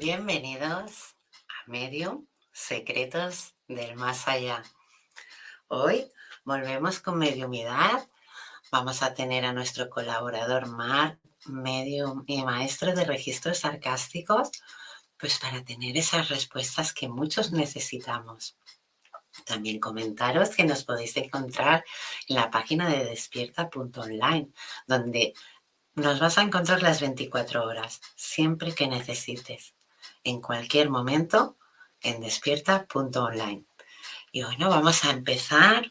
Bienvenidos a Medium Secretos del Más Allá. Hoy volvemos con mediumidad. Vamos a tener a nuestro colaborador Mar, medium y maestro de registros sarcásticos, pues para tener esas respuestas que muchos necesitamos. También comentaros que nos podéis encontrar en la página de despierta.online, donde nos vas a encontrar las 24 horas, siempre que necesites en cualquier momento en despierta.online. Y bueno, vamos a empezar.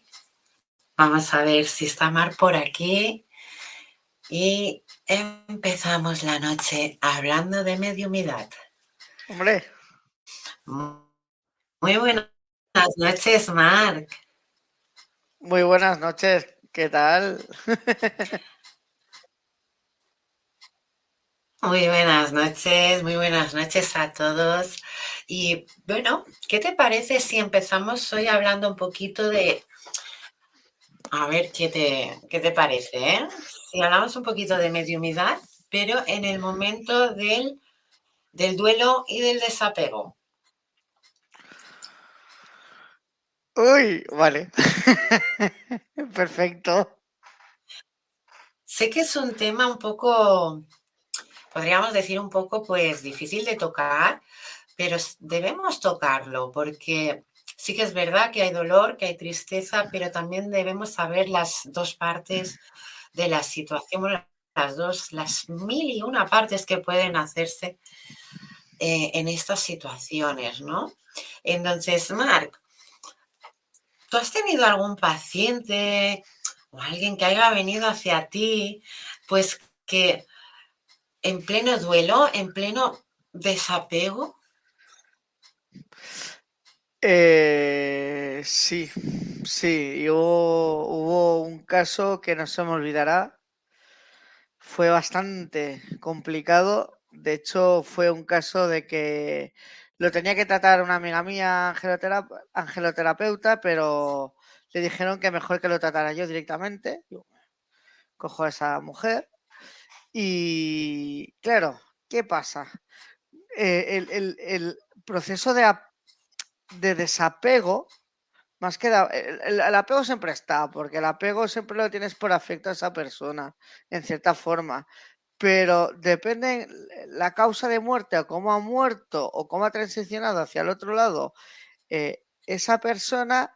Vamos a ver si está Mar por aquí. Y empezamos la noche hablando de mediumidad. Hombre. Muy buenas noches, Marc. Muy buenas noches. ¿Qué tal? Muy buenas noches, muy buenas noches a todos. Y bueno, ¿qué te parece si empezamos hoy hablando un poquito de... A ver, ¿qué te, qué te parece? Eh? Si hablamos un poquito de mediumidad, pero en el momento del, del duelo y del desapego. Uy, vale. Perfecto. Sé que es un tema un poco podríamos decir un poco, pues, difícil de tocar, pero debemos tocarlo porque sí que es verdad que hay dolor, que hay tristeza, pero también debemos saber las dos partes de la situación, las dos, las mil y una partes que pueden hacerse eh, en estas situaciones, ¿no? Entonces, Marc, ¿tú has tenido algún paciente o alguien que haya venido hacia ti, pues que en pleno duelo, en pleno desapego? Eh, sí, sí, hubo, hubo un caso que no se me olvidará. Fue bastante complicado. De hecho, fue un caso de que lo tenía que tratar una amiga mía, angeloterapeuta, pero le dijeron que mejor que lo tratara yo directamente. Cojo a esa mujer y claro, ¿qué pasa? Eh, el, proceso de, de, desapego, más que el, apego siempre está, porque el apego siempre lo tienes por afecto a esa persona, en cierta forma. pero depende la causa de muerte o cómo ha muerto o cómo ha transicionado hacia el otro lado eh, esa persona,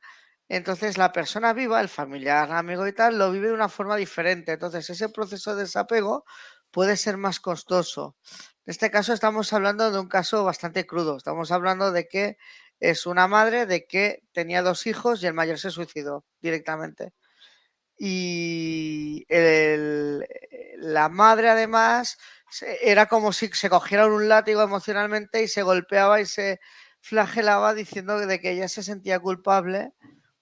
entonces la persona viva, el familiar, amigo y tal, lo vive de una forma diferente. Entonces ese proceso de desapego puede ser más costoso. En este caso estamos hablando de un caso bastante crudo. Estamos hablando de que es una madre de que tenía dos hijos y el mayor se suicidó directamente. Y la madre además era como si se cogiera un látigo emocionalmente y se golpeaba y se flagelaba diciendo de que ella se sentía culpable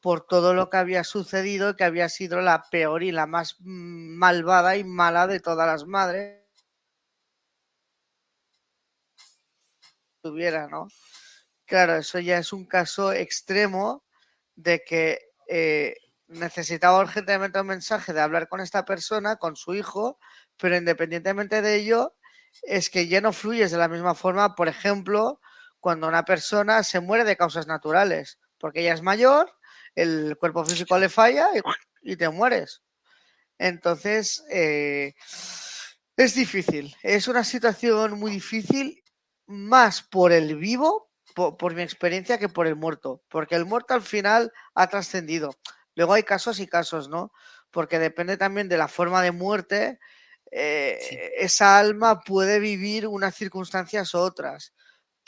por todo lo que había sucedido que había sido la peor y la más mm, malvada y mala de todas las madres tuviera, ¿no? Claro, eso ya es un caso extremo de que eh, necesitaba urgentemente un mensaje de hablar con esta persona, con su hijo, pero independientemente de ello, es que ya no fluyes de la misma forma, por ejemplo, cuando una persona se muere de causas naturales, porque ella es mayor, el cuerpo físico le falla y, te mueres. Entonces, eh, es difícil, es una situación muy difícil, más por el vivo, por, mi experiencia, que por el muerto, porque el muerto al final ha trascendido. Luego hay casos y casos, ¿no? Porque depende también de la forma de muerte, eh, esa alma puede vivir unas circunstancias u otras.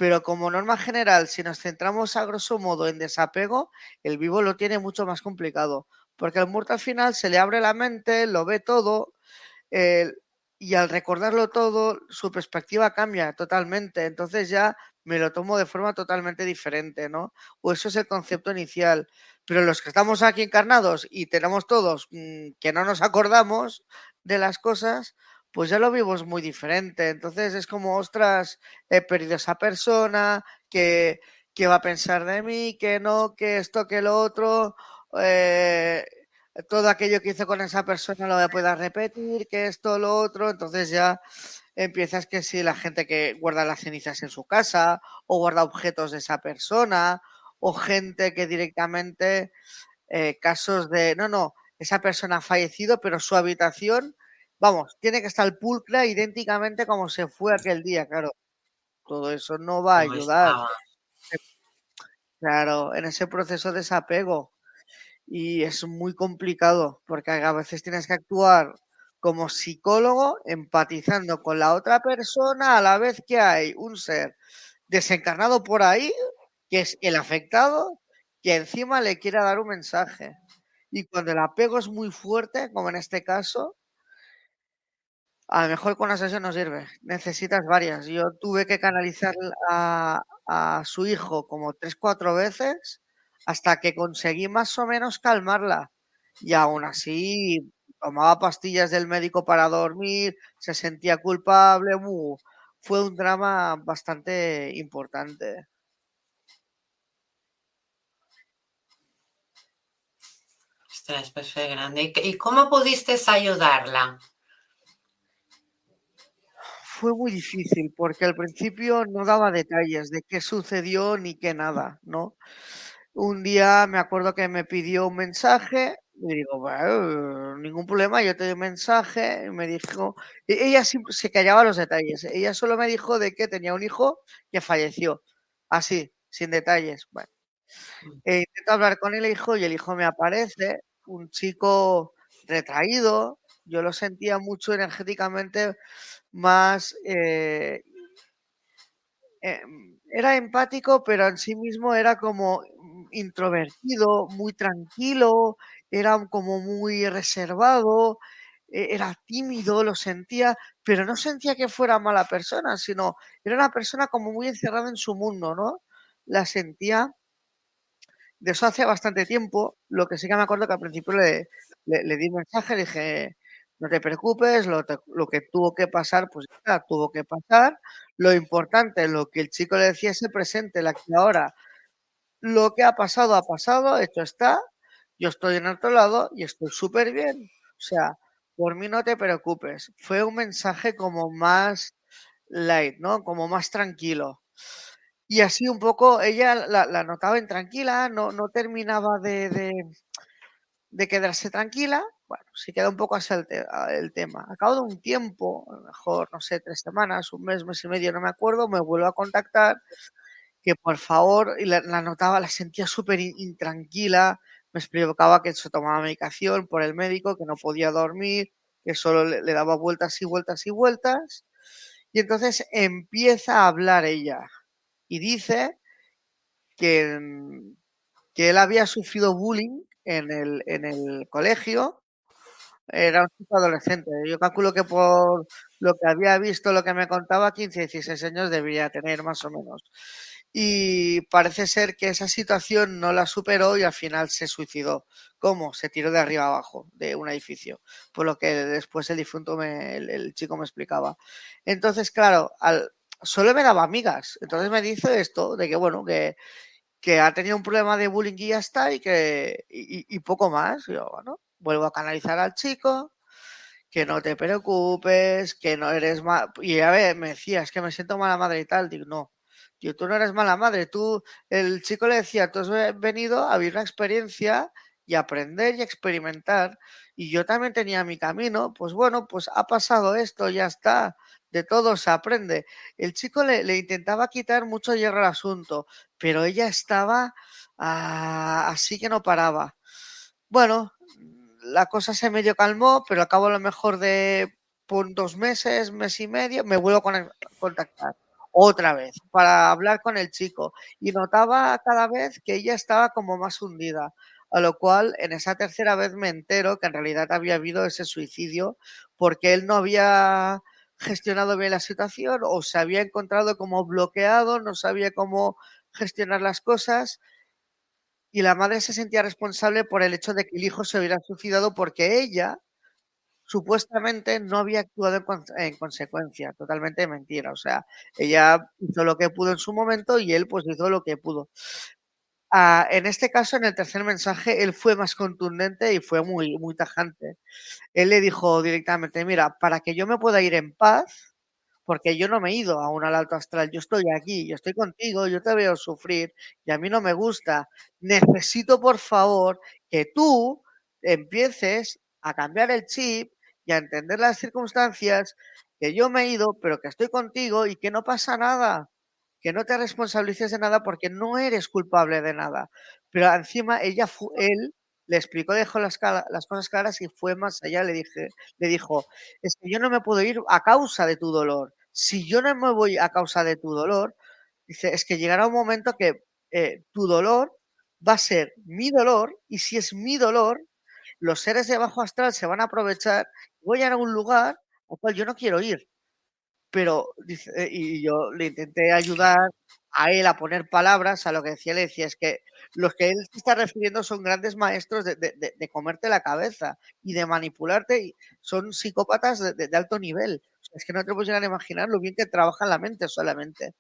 Pero como norma general, si nos centramos a grosso modo en desapego, el vivo lo tiene mucho más complicado, porque al muerto al final se le abre la mente, lo ve todo, y al recordarlo todo, su perspectiva cambia totalmente. Entonces ya me lo tomo de forma totalmente diferente, ¿no? O eso es el concepto inicial. Pero los que estamos aquí encarnados y tenemos todos mm, que no nos acordamos de las cosas, pues ya lo vimos muy diferente. Entonces es como, ostras, he perdido a esa persona, que, va a pensar de mí, que no, que esto, que lo otro, eh, todo aquello que hice con esa persona lo voy a poder repetir, que esto, lo otro. Entonces ya empiezas que si la gente que guarda las cenizas en su casa o guarda objetos de esa persona o gente que directamente eh, casos de, no, no, esa persona ha fallecido, pero su habitación Vamos, tiene que estar pulcra idénticamente como se fue aquel día, claro. Todo eso no va a ayudar. Claro, en ese proceso de desapego. Y es muy complicado porque a veces tienes que actuar como psicólogo empatizando con la otra persona a la vez que hay un ser desencarnado por ahí, que es el afectado, que encima le quiera dar un mensaje. Y cuando el apego es muy fuerte, como en este caso, a lo mejor con una sesión no sirve, necesitas varias. Yo tuve que canalizar a, su hijo como tres, cuatro veces hasta que conseguí más o menos calmarla. Y aún así tomaba pastillas del médico para dormir, se sentía culpable. fue un drama bastante importante. Ostras, pues fue grande. ¿Y cómo pudiste ayudarla? Fue muy difícil porque al principio no daba detalles de qué sucedió ni qué nada, ¿no? Un día me acuerdo que me pidió un mensaje y digo, bueno, ningún problema, yo te doy un mensaje. Y me dijo, e-, ella se callaba los detalles. Ella solo me dijo de que tenía un hijo que falleció. Así, sin detalles. Bueno, mm. e intento hablar con el hijo y el hijo me aparece, un chico retraído. Yo lo sentía mucho energéticamente más... Eh, em, era empático, pero en sí mismo era como introvertido, muy tranquilo, era como muy reservado, e, era tímido, lo sentía, pero no sentía que fuera mala persona, sino era una persona como muy encerrada en su mundo, ¿no? La sentía de eso hace bastante tiempo, lo que sí que me acuerdo que al principio le, le di un mensaje, le dije, no te preocupes, lo, que tuvo que pasar, pues ya tuvo que pasar. Lo importante, lo que el chico le decía, ese presente, la que ahora. Lo que ha pasado, ha pasado, esto está. Yo estoy en otro lado y estoy súper bien. O sea, por mí no te preocupes. Fue un mensaje como más light, ¿no? Como más tranquilo. Y así un poco, ella la, notaba intranquila, no, no terminaba de, de quedarse tranquila, Bueno, sí queda un poco así el, tema. A cabo de un tiempo, a lo mejor, no sé, tres semanas, un mes, mes y medio, no me acuerdo, me vuelvo a contactar que por favor, y la, notaba, la sentía súper intranquila, me explicaba que se tomaba medicación por el médico, que no podía dormir, que solo le, le daba vueltas y vueltas y vueltas. Y entonces empieza a hablar ella y dice que, mm, que él había sufrido bullying en el, en el colegio. Era un chico adolescente. Yo calculo que por lo que había visto, lo que me contaba, 15, 16 años debía tener más o menos. Y parece ser que esa situación no la superó y al final se suicidó. ¿Cómo? Se tiró de arriba abajo de un edificio. Por lo que después el difunto, me, el, chico me explicaba. Entonces, claro, al, solo me daba amigas. Entonces me dice esto, de que bueno, que, que ha tenido un problema de bullying y ya está, y que y, poco más. Yo, bueno, vuelvo a canalizar al chico, que no te preocupes, que no eres mal. Y a ver, me decía, es que me siento mala madre y tal. Digo, no, tío, tú no eres mala madre. Tú, el chico le decía, tú has venido a vivir una experiencia y aprender y experimentar. Y yo también tenía mi camino, pues bueno, pues ha pasado esto, ya está de todo se aprende. El chico le, intentaba quitar mucho hierro al asunto, pero ella estaba ah, así que no paraba. Bueno, la cosa se medio calmó, pero al cabo a lo mejor de por dos meses, mes y medio, me vuelvo a contactar otra vez para hablar con el chico. Y notaba cada vez que ella estaba como más hundida, a lo cual en esa tercera vez me entero que en realidad había habido ese suicidio porque él no había gestionado bien la situación o se había encontrado como bloqueado, no sabía cómo gestionar las cosas y la madre se sentía responsable por el hecho de que el hijo se hubiera suicidado porque ella supuestamente no había actuado en, consecuencia, totalmente mentira, o sea, ella hizo lo que pudo en su momento y él pues hizo lo que pudo. Ah, en este caso, en el tercer mensaje, él fue más contundente y fue muy, muy tajante él le dijo directamente, mira, para que yo me pueda ir en paz, porque yo no me he ido a un alto astral, yo estoy aquí, yo estoy contigo, yo te veo sufrir y a mí no me gusta. Necesito, por favor, que tú empieces a cambiar el chip y a entender las circunstancias, que yo me he ido, pero que estoy contigo y que no pasa nada, que no te responsabilices de nada porque no eres culpable de nada. Pero encima ella, él le explicó, dejó las, las, cosas claras y fue más allá. Le, dije, le dijo, es que yo no me puedo ir a causa de tu dolor. Si yo no me voy a causa de tu dolor, dice, es que llegará un momento que eh, tu dolor va a ser mi dolor y si es mi dolor, los seres de bajo astral se van a aprovechar. Voy a ir a un lugar al cual yo no quiero ir. Pero, dice, eh, y yo le intenté ayudar a él a poner palabras a lo que decía, le decía, es que los que él se está refiriendo son grandes maestros de, comerte la cabeza y de manipularte, y son psicópatas de, alto nivel. es que no te puedes llegar a imaginar lo bien que trabajan la mente solamente.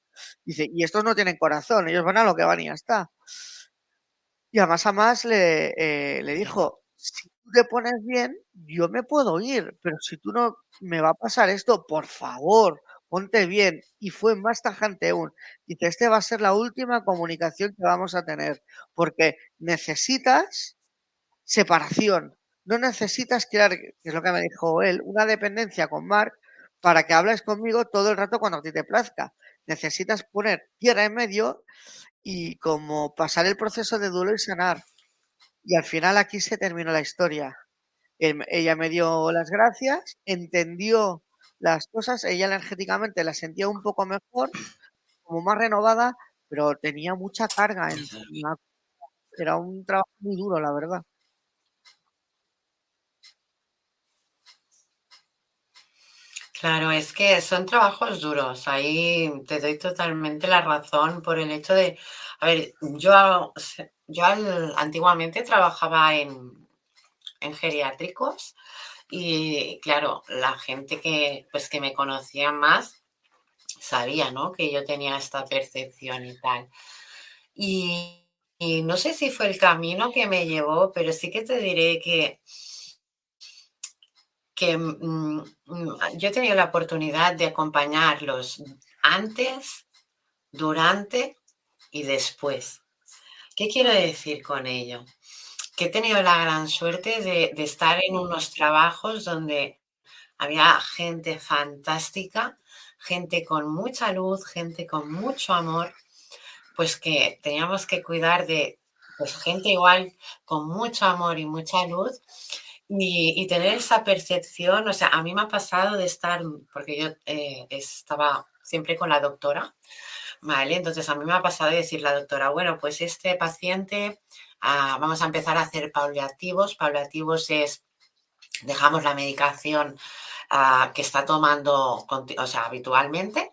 Dice, y estos no tienen corazón, ellos van a lo que van y ya está. Y a más a más le, eh, le dijo, si tú te pones bien, yo me puedo ir, pero si tú no me va a pasar esto, por favor, ponte bien. Y fue más tajante aún. Dice, este va a ser la última comunicación que vamos a tener, porque necesitas separación. No necesitas crear, que es lo que me dijo él, una dependencia con Mark para que hables conmigo todo el rato cuando a ti te plazca. Necesitas poner tierra en medio y como pasar el proceso de duelo y sanar. Y al final aquí se terminó la historia. Ella me dio las gracias, entendió las cosas, ella energéticamente la sentía un poco mejor, como más renovada, pero tenía mucha carga. En, era un trabajo muy duro, la verdad. Claro, es que son trabajos duros. Ahí te doy totalmente la razón por el hecho de, a ver, yo, yo antiguamente trabajaba en, en geriátricos y claro, la gente que, pues, que me conocía más sabía, ¿no? Que yo tenía esta percepción y tal. Y, no sé si fue el camino que me llevó, pero sí que te diré que, que mm, mm, yo he tenido la oportunidad de acompañarlos antes, durante y después. ¿Qué quiero decir con ello? Que he tenido la gran suerte de, estar en unos trabajos donde había gente fantástica, gente con mucha luz, gente con mucho amor, pues que teníamos que cuidar de pues, gente igual con mucho amor y mucha luz y, tener esa percepción, o sea, a mí me ha pasado de estar, porque yo eh, estaba siempre con la doctora, ¿vale? Entonces a mí me ha pasado de decir la doctora, bueno, pues este paciente, vamos a empezar a hacer paliativos. Paliativos es, dejamos la medicación ah, que está tomando, o sea, habitualmente,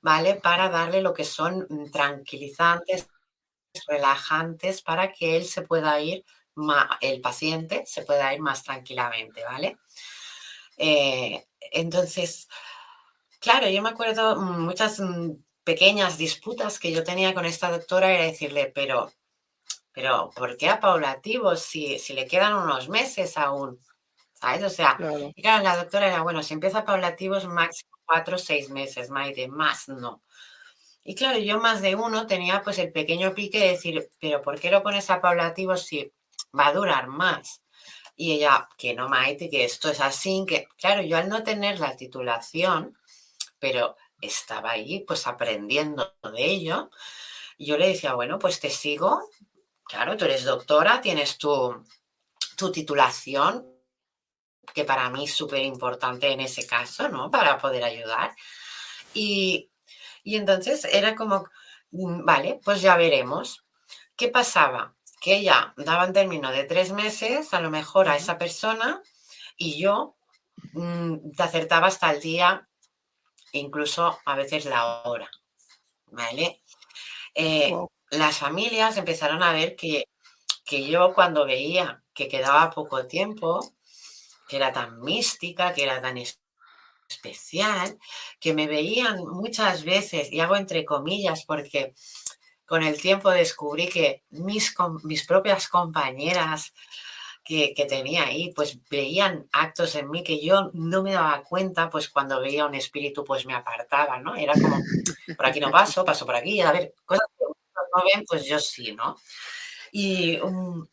¿vale? Para darle lo que son tranquilizantes, relajantes, para que él se pueda ir el paciente se pueda ir más tranquilamente, ¿vale? Eh, entonces, claro, yo me acuerdo muchas mm, pequeñas disputas que yo tenía con esta doctora era decirle, pero, pero ¿por qué a paulativo si, si le quedan unos meses aún? ¿Sabes? O sea, y claro, la doctora era, bueno, si empieza paulativos, máximo cuatro o seis meses, Maite, más no. Y claro, yo más de uno tenía pues el pequeño pique de decir, pero ¿por qué lo pones a paulativos si va a durar más. Y ella, que no, Maite, que esto es así, que claro, yo al no tener la titulación, pero estaba ahí pues aprendiendo de ello, yo le decía, bueno, pues te sigo, claro, tú eres doctora, tienes tu, tu titulación, que para mí es súper importante en ese caso, ¿no? Para poder ayudar. Y, y entonces era como, mm, vale, pues ya veremos. ¿Qué pasaba? que ella daba en término de tres meses, a lo mejor a esa persona, y yo mm, te acertaba hasta el día, incluso a veces la hora. ¿Vale? Eh, las familias empezaron a ver que, que yo cuando veía que quedaba poco tiempo, que era tan mística, que era tan especial, que me veían muchas veces, y hago entre comillas porque con el tiempo descubrí que mis, mis propias compañeras que, tenía ahí, pues veían actos en mí que yo no me daba cuenta, pues cuando veía un espíritu, pues me apartaba, ¿no? Era como, por aquí no paso, paso por aquí, a ver, cosas que no ven, pues yo sí, ¿no? Y um,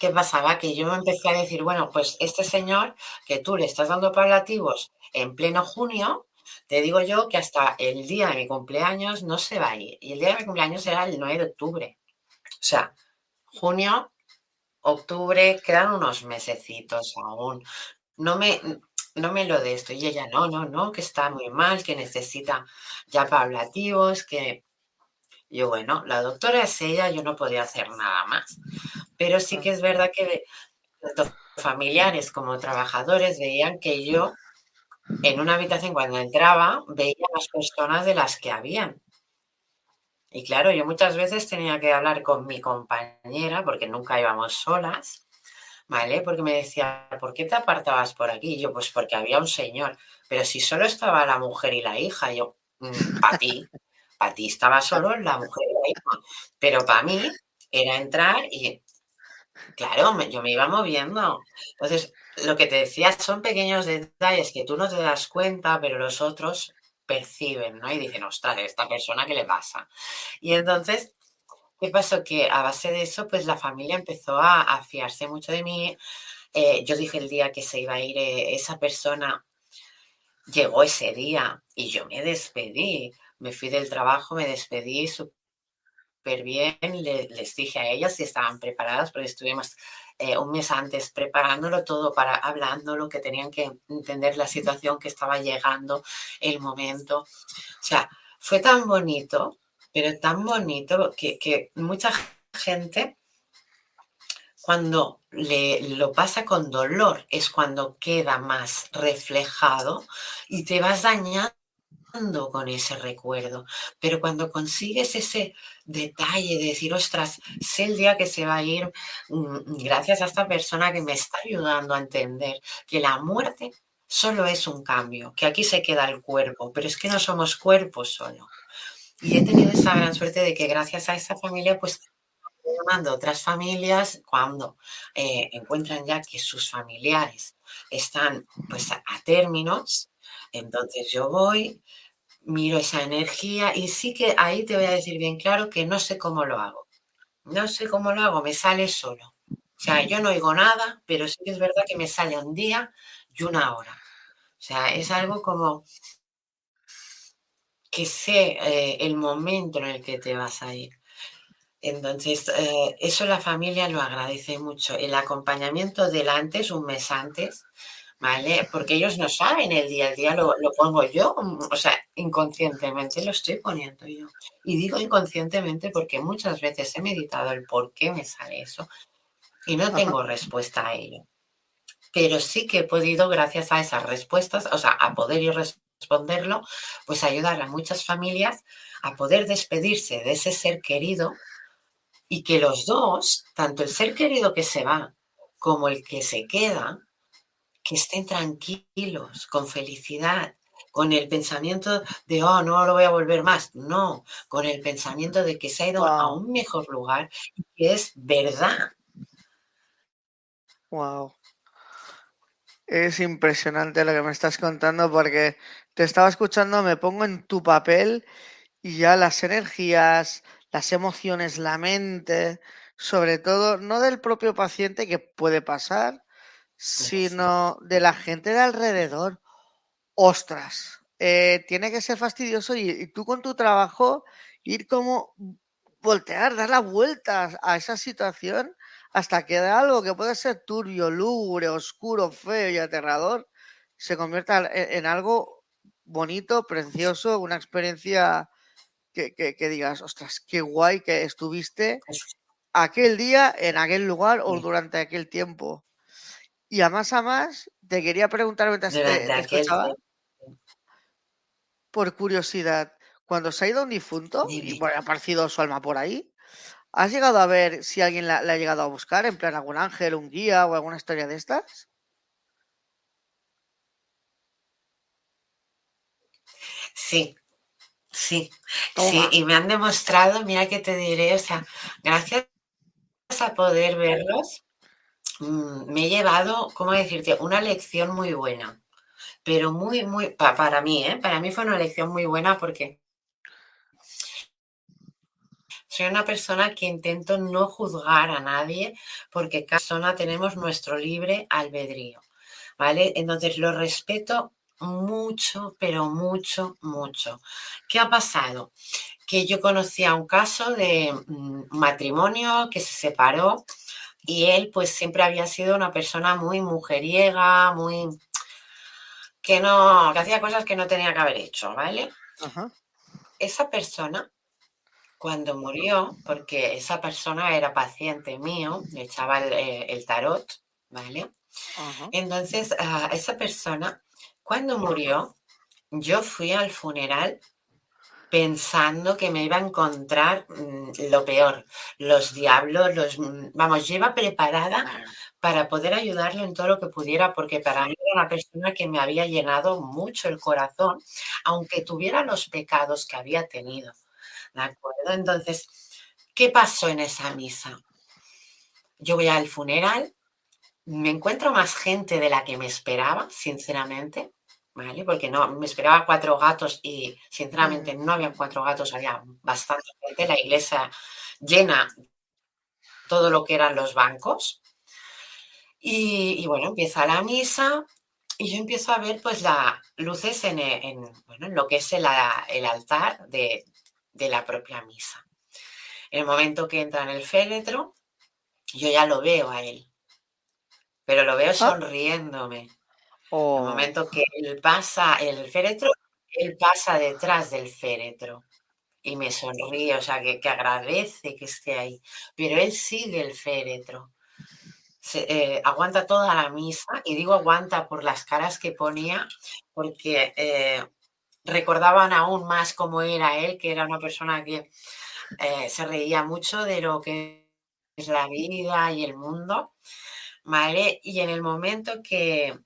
¿qué pasaba? Que yo me empecé a decir, bueno, pues este señor que tú le estás dando paliativos en pleno junio, te digo yo que hasta el día de mi cumpleaños no se va a ir. Y el día de mi cumpleaños era el 9 de octubre. O sea, junio, octubre, quedan unos mesecitos aún. No me, no me lo de esto. Y ella, no, no, no, que está muy mal, que necesita ya pablativos, que yo, bueno, la doctora es ella, yo no podía hacer nada más. Pero sí que es verdad que tanto familiares como trabajadores veían que yo en una habitación cuando entraba veía más personas de las que habían. Y claro, yo muchas veces tenía que hablar con mi compañera, porque nunca íbamos solas, ¿vale? Porque me decía, ¿por qué te apartabas por aquí? Y yo, pues porque había un señor. Pero si solo estaba la mujer y la hija, yo, mm, para ti, para ti estaba solo la mujer y la hija. Pero para mí era entrar y, claro, yo me iba moviendo. Entonces, lo que te decía son pequeños detalles que tú no te das cuenta, pero los otros perciben, ¿no? Y dicen, ostras, esta persona, ¿qué le pasa? Y entonces, ¿qué pasó? Que a base de eso, pues la familia empezó a, fiarse mucho de mí. Eh, yo dije el día que se iba a ir eh, esa persona, llegó ese día y yo me despedí. Me fui del trabajo, me despedí súper bien. les dije a ellas si estaban preparadas, porque estuvimos eh, un mes antes, preparándolo todo para hablándolo, que tenían que entender la situación que estaba llegando, el momento. O sea, fue tan bonito, pero tan bonito que, que mucha gente cuando le, lo pasa con dolor es cuando queda más reflejado y te vas dañando con ese recuerdo. Pero cuando consigues ese detalle de decir, ostras, sé el día que se va a ir, mm, gracias a esta persona que me está ayudando a entender que la muerte solo es un cambio, que aquí se queda el cuerpo, pero es que no somos cuerpos solo. Y he tenido esa gran suerte de que gracias a esa familia, pues llamando a otras familias cuando eh, encuentran ya que sus familiares están pues a términos, entonces yo voy, miro esa energía y sí que ahí te voy a decir bien claro que no sé cómo lo hago. No sé cómo lo hago, me sale solo. O sea, yo no oigo nada, pero sí que es verdad que me sale un día y una hora. O sea, es algo como que sé eh, el momento en el que te vas a ir. Entonces, eh, eso la familia lo agradece mucho. El acompañamiento del antes, un mes antes, ¿vale? Porque ellos no saben el día a día, lo, lo, pongo yo, o sea, inconscientemente lo estoy poniendo yo. Y digo inconscientemente porque muchas veces he meditado el por qué me sale eso y no tengo respuesta a ello. Pero sí que he podido, gracias a esas respuestas, o sea, a poder ir responderlo, pues ayudar a muchas familias a poder despedirse de ese ser querido y que los dos, tanto el ser querido que se va como el que se queda, que estén tranquilos, con felicidad, con el pensamiento de, oh, no lo voy a volver más. No, con el pensamiento de que se ha ido wow. a un mejor lugar y que es verdad. Wow. Es impresionante lo que me estás contando porque te estaba escuchando, me pongo en tu papel y ya las energías, las emociones, la mente, sobre todo, no del propio paciente que puede pasar, sino de la gente de alrededor. Ostras, eh, tiene que ser fastidioso y, y, tú con tu trabajo ir como voltear, dar las vueltas a esa situación hasta que de algo que puede ser turbio, lúgubre, oscuro, feo y aterrador se convierta en, en algo bonito, precioso, una experiencia que, que, que, digas, ostras, qué guay que estuviste aquel día, en aquel lugar o durante aquel tiempo. Y a más a más, te quería preguntar mientras te, escuchaba, por curiosidad, cuando se ha ido un difunto y bueno, ha aparecido su alma por ahí, ¿has llegado a ver si alguien la, la, ha llegado a buscar, en plan algún ángel, un guía o alguna historia de estas? Sí, sí, Toma. sí, y me han demostrado, mira que te diré, o sea, gracias a poder verlos, me he llevado, ¿cómo decirte? Una lección muy buena, pero muy, muy, pa, para mí, ¿eh? Para mí fue una lección muy buena porque soy una persona que intento no juzgar a nadie porque cada persona tenemos nuestro libre albedrío, ¿vale? Entonces lo respeto mucho, pero mucho, mucho. ¿Qué ha pasado? Que yo conocía un caso de mm, matrimonio que se separó y él pues siempre había sido una persona muy mujeriega, muy que no, que hacía cosas que no tenía que haber hecho, ¿vale? Ajá. Esa persona, cuando murió, porque esa persona era paciente mío, le echaba el, eh, el tarot, ¿vale? Ajá. Entonces, uh, esa persona, cuando murió, yo fui al funeral pensando que me iba a encontrar mmm, lo peor, los diablos, los mm, vamos, lleva preparada para poder ayudarle en todo lo que pudiera, porque para mí era una persona que me había llenado mucho el corazón, aunque tuviera los pecados que había tenido. ¿De acuerdo? Entonces, ¿qué pasó en esa misa? Yo voy al funeral, me encuentro más gente de la que me esperaba, sinceramente, ¿vale? Porque no, me esperaba cuatro gatos y sinceramente no había cuatro gatos, había bastante gente, la iglesia llena todo lo que eran los bancos. Y, y bueno, empieza la misa y yo empiezo a ver pues las luces en, en, bueno, en lo que es el, el altar de, de la propia misa. En el momento que entra en el féretro, yo ya lo veo a él, pero lo veo sonriéndome. Oh. El momento que él pasa el féretro, él pasa detrás del féretro y me sonríe, o sea, que, que agradece que esté ahí, pero él sigue el féretro. Se, eh, aguanta toda la misa y digo aguanta por las caras que ponía porque eh, recordaban aún más cómo era él, que era una persona que eh, se reía mucho de lo que es la vida y el mundo, ¿vale? Y en el momento que,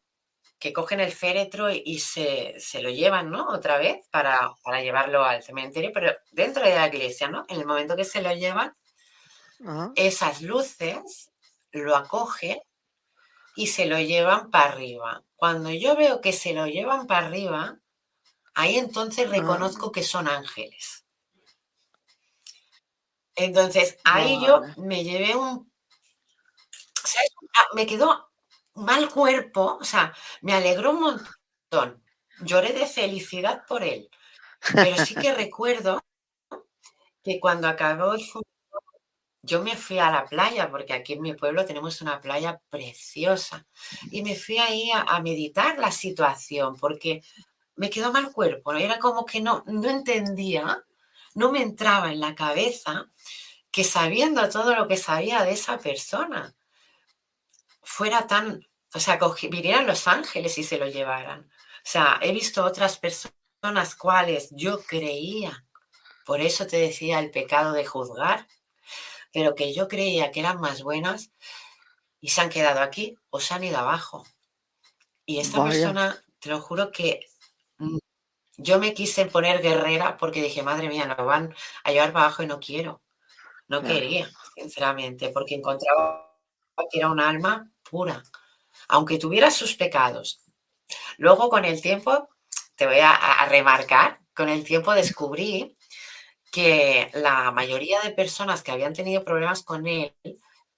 que cogen el féretro y, se, se, lo llevan, ¿no? Otra vez para, para, llevarlo al cementerio, pero dentro de la iglesia, ¿no? En el momento que se lo llevan, esas luces lo acogen y se lo llevan para arriba. Cuando yo veo que se lo llevan para arriba, ahí entonces reconozco uh -huh. que son ángeles. Entonces, ahí yo me llevé un ah, me quedó mal cuerpo, o sea, me alegró un montón. Lloré de felicidad por él. Pero sí que recuerdo que cuando acabó el fútbol, yo me fui a la playa, porque aquí en mi pueblo tenemos una playa preciosa, y me fui ahí a, meditar la situación, porque me quedó mal cuerpo, era como que no, no entendía, no me entraba en la cabeza que sabiendo todo lo que sabía de esa persona, fuera tan, o sea, vinieran los ángeles y se lo llevaran. O sea, he visto otras personas cuales yo creía, por eso te decía el pecado de juzgar, pero que yo creía que eran más buenas y se han quedado aquí o se han ido abajo. Y esta persona, te lo juro que mm, yo me quise poner guerrera porque dije, madre mía, lo van a llevar para abajo y no quiero. No quería, sinceramente, porque encontraba que era un alma pura, aunque tuviera sus pecados. Luego, con el tiempo, te voy a remarcar, con el tiempo descubrí que la mayoría de personas que habían tenido problemas con él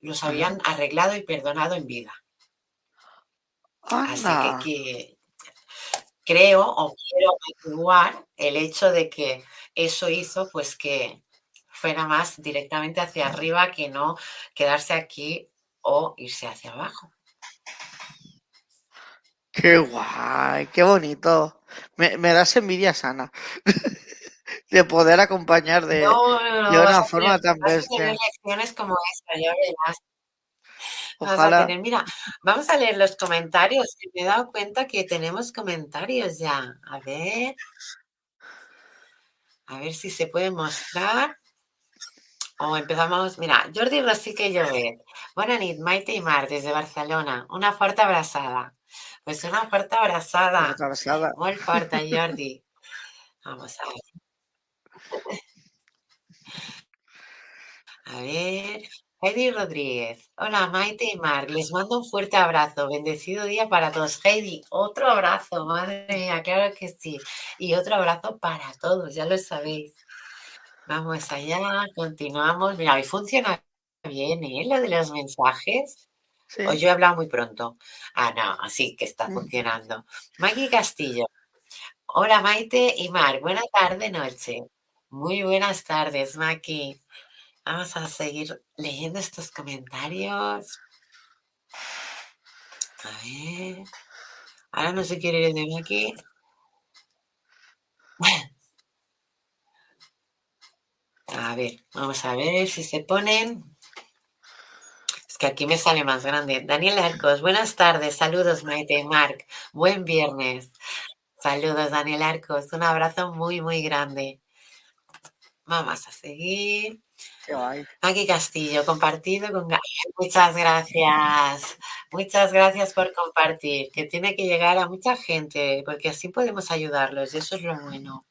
los habían arreglado y perdonado en vida. Así que, creo o quiero averiguar el hecho de que eso hizo pues que fuera más directamente hacia arriba que no quedarse aquí o irse hacia abajo. Qué guay, qué bonito. Me, me das envidia sana. de poder acompañar de, una forma tan bestia. lecciones como esta, ya verás. Ojalá. a tener, mira, vamos a leer los comentarios. Me he dado cuenta que tenemos comentarios ya. A ver. A ver si se puede mostrar. O empezamos. Mira, Jordi Rosique Llobet. Buenas noches, Maite y Mar, desde Barcelona. Una fuerte abrazada. Pues una fuerte abrazada. Muy fuerte, Jordi. Vamos a ver. A ver, Heidi Rodríguez. Hola, Maite y Mark. Les mando un fuerte abrazo. Bendecido día para todos. Heidi, otro abrazo. Madre mía, claro que sí. Y otro abrazo para todos, ya lo sabéis. Vamos allá, continuamos. Mira, hoy funciona bien, ¿eh? Lo de los mensajes. Sí. Hoy yo he hablado muy pronto. Ah, no, así que está mm. funcionando. Maggie Castillo. Hola, Maite y Mark. Buena tarde, noche. Muy buenas tardes, Maki. Vamos a seguir leyendo estos comentarios. A ver. Ahora no se quiere ir de Maki. A ver, vamos a ver si se ponen. Es que aquí me sale más grande. Daniel Arcos, buenas tardes. Saludos, Maite, Mark. Buen viernes. Saludos, Daniel Arcos. Un abrazo muy, muy grande. Vamos a seguir. Aquí Castillo, compartido con Muchas gracias. Muchas gracias por compartir, que tiene que llegar a mucha gente, porque así podemos ayudarlos y eso es lo bueno.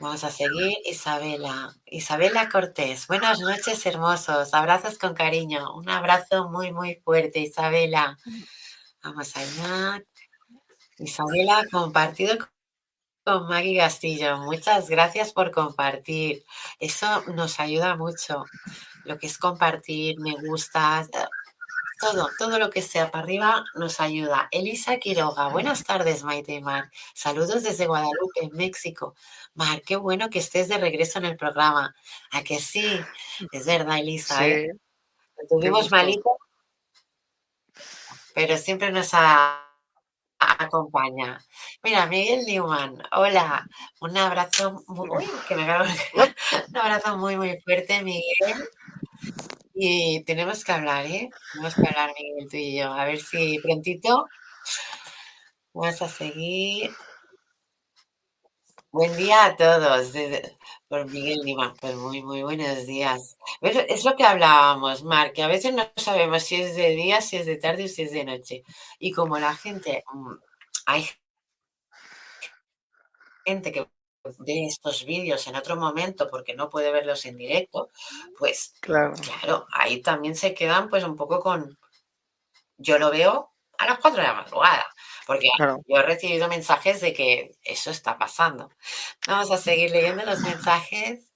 Vamos a seguir, Isabela. Isabela Cortés. Buenas noches, hermosos. Abrazos con cariño. Un abrazo muy, muy fuerte, Isabela. Vamos allá. Isabela, compartido con Maggie Castillo. Muchas gracias por compartir. Eso nos ayuda mucho. Lo que es compartir, me gusta, todo, todo lo que sea para arriba nos ayuda. Elisa Quiroga, buenas tardes, Maite y Mar. Saludos desde Guadalupe, México. Mar, qué bueno que estés de regreso en el programa. ¿A que sí? Es verdad, Elisa. ¿eh? tuvimos malito, pero siempre nos ha acompaña. Mira, Miguel Newman, hola, un abrazo muy, un abrazo muy, muy fuerte, Miguel. Y tenemos que hablar, ¿eh? Tenemos que hablar, Miguel, tú y yo. A ver si prontito vamos a seguir. Buen día a todos. por Miguel Newman, pues muy, muy buenos días. Es lo que hablábamos, Mar, que a veces no sabemos si es de día, si es de tarde o si es de noche. Y como la gente, mm, hay gente que ve estos vídeos en otro momento porque no puede verlos en directo, pues claro. claro, ahí también se quedan pues un poco con, yo lo veo a las 4 de la madrugada, porque yo he recibido mensajes de que eso está pasando. Vamos a seguir leyendo los mensajes.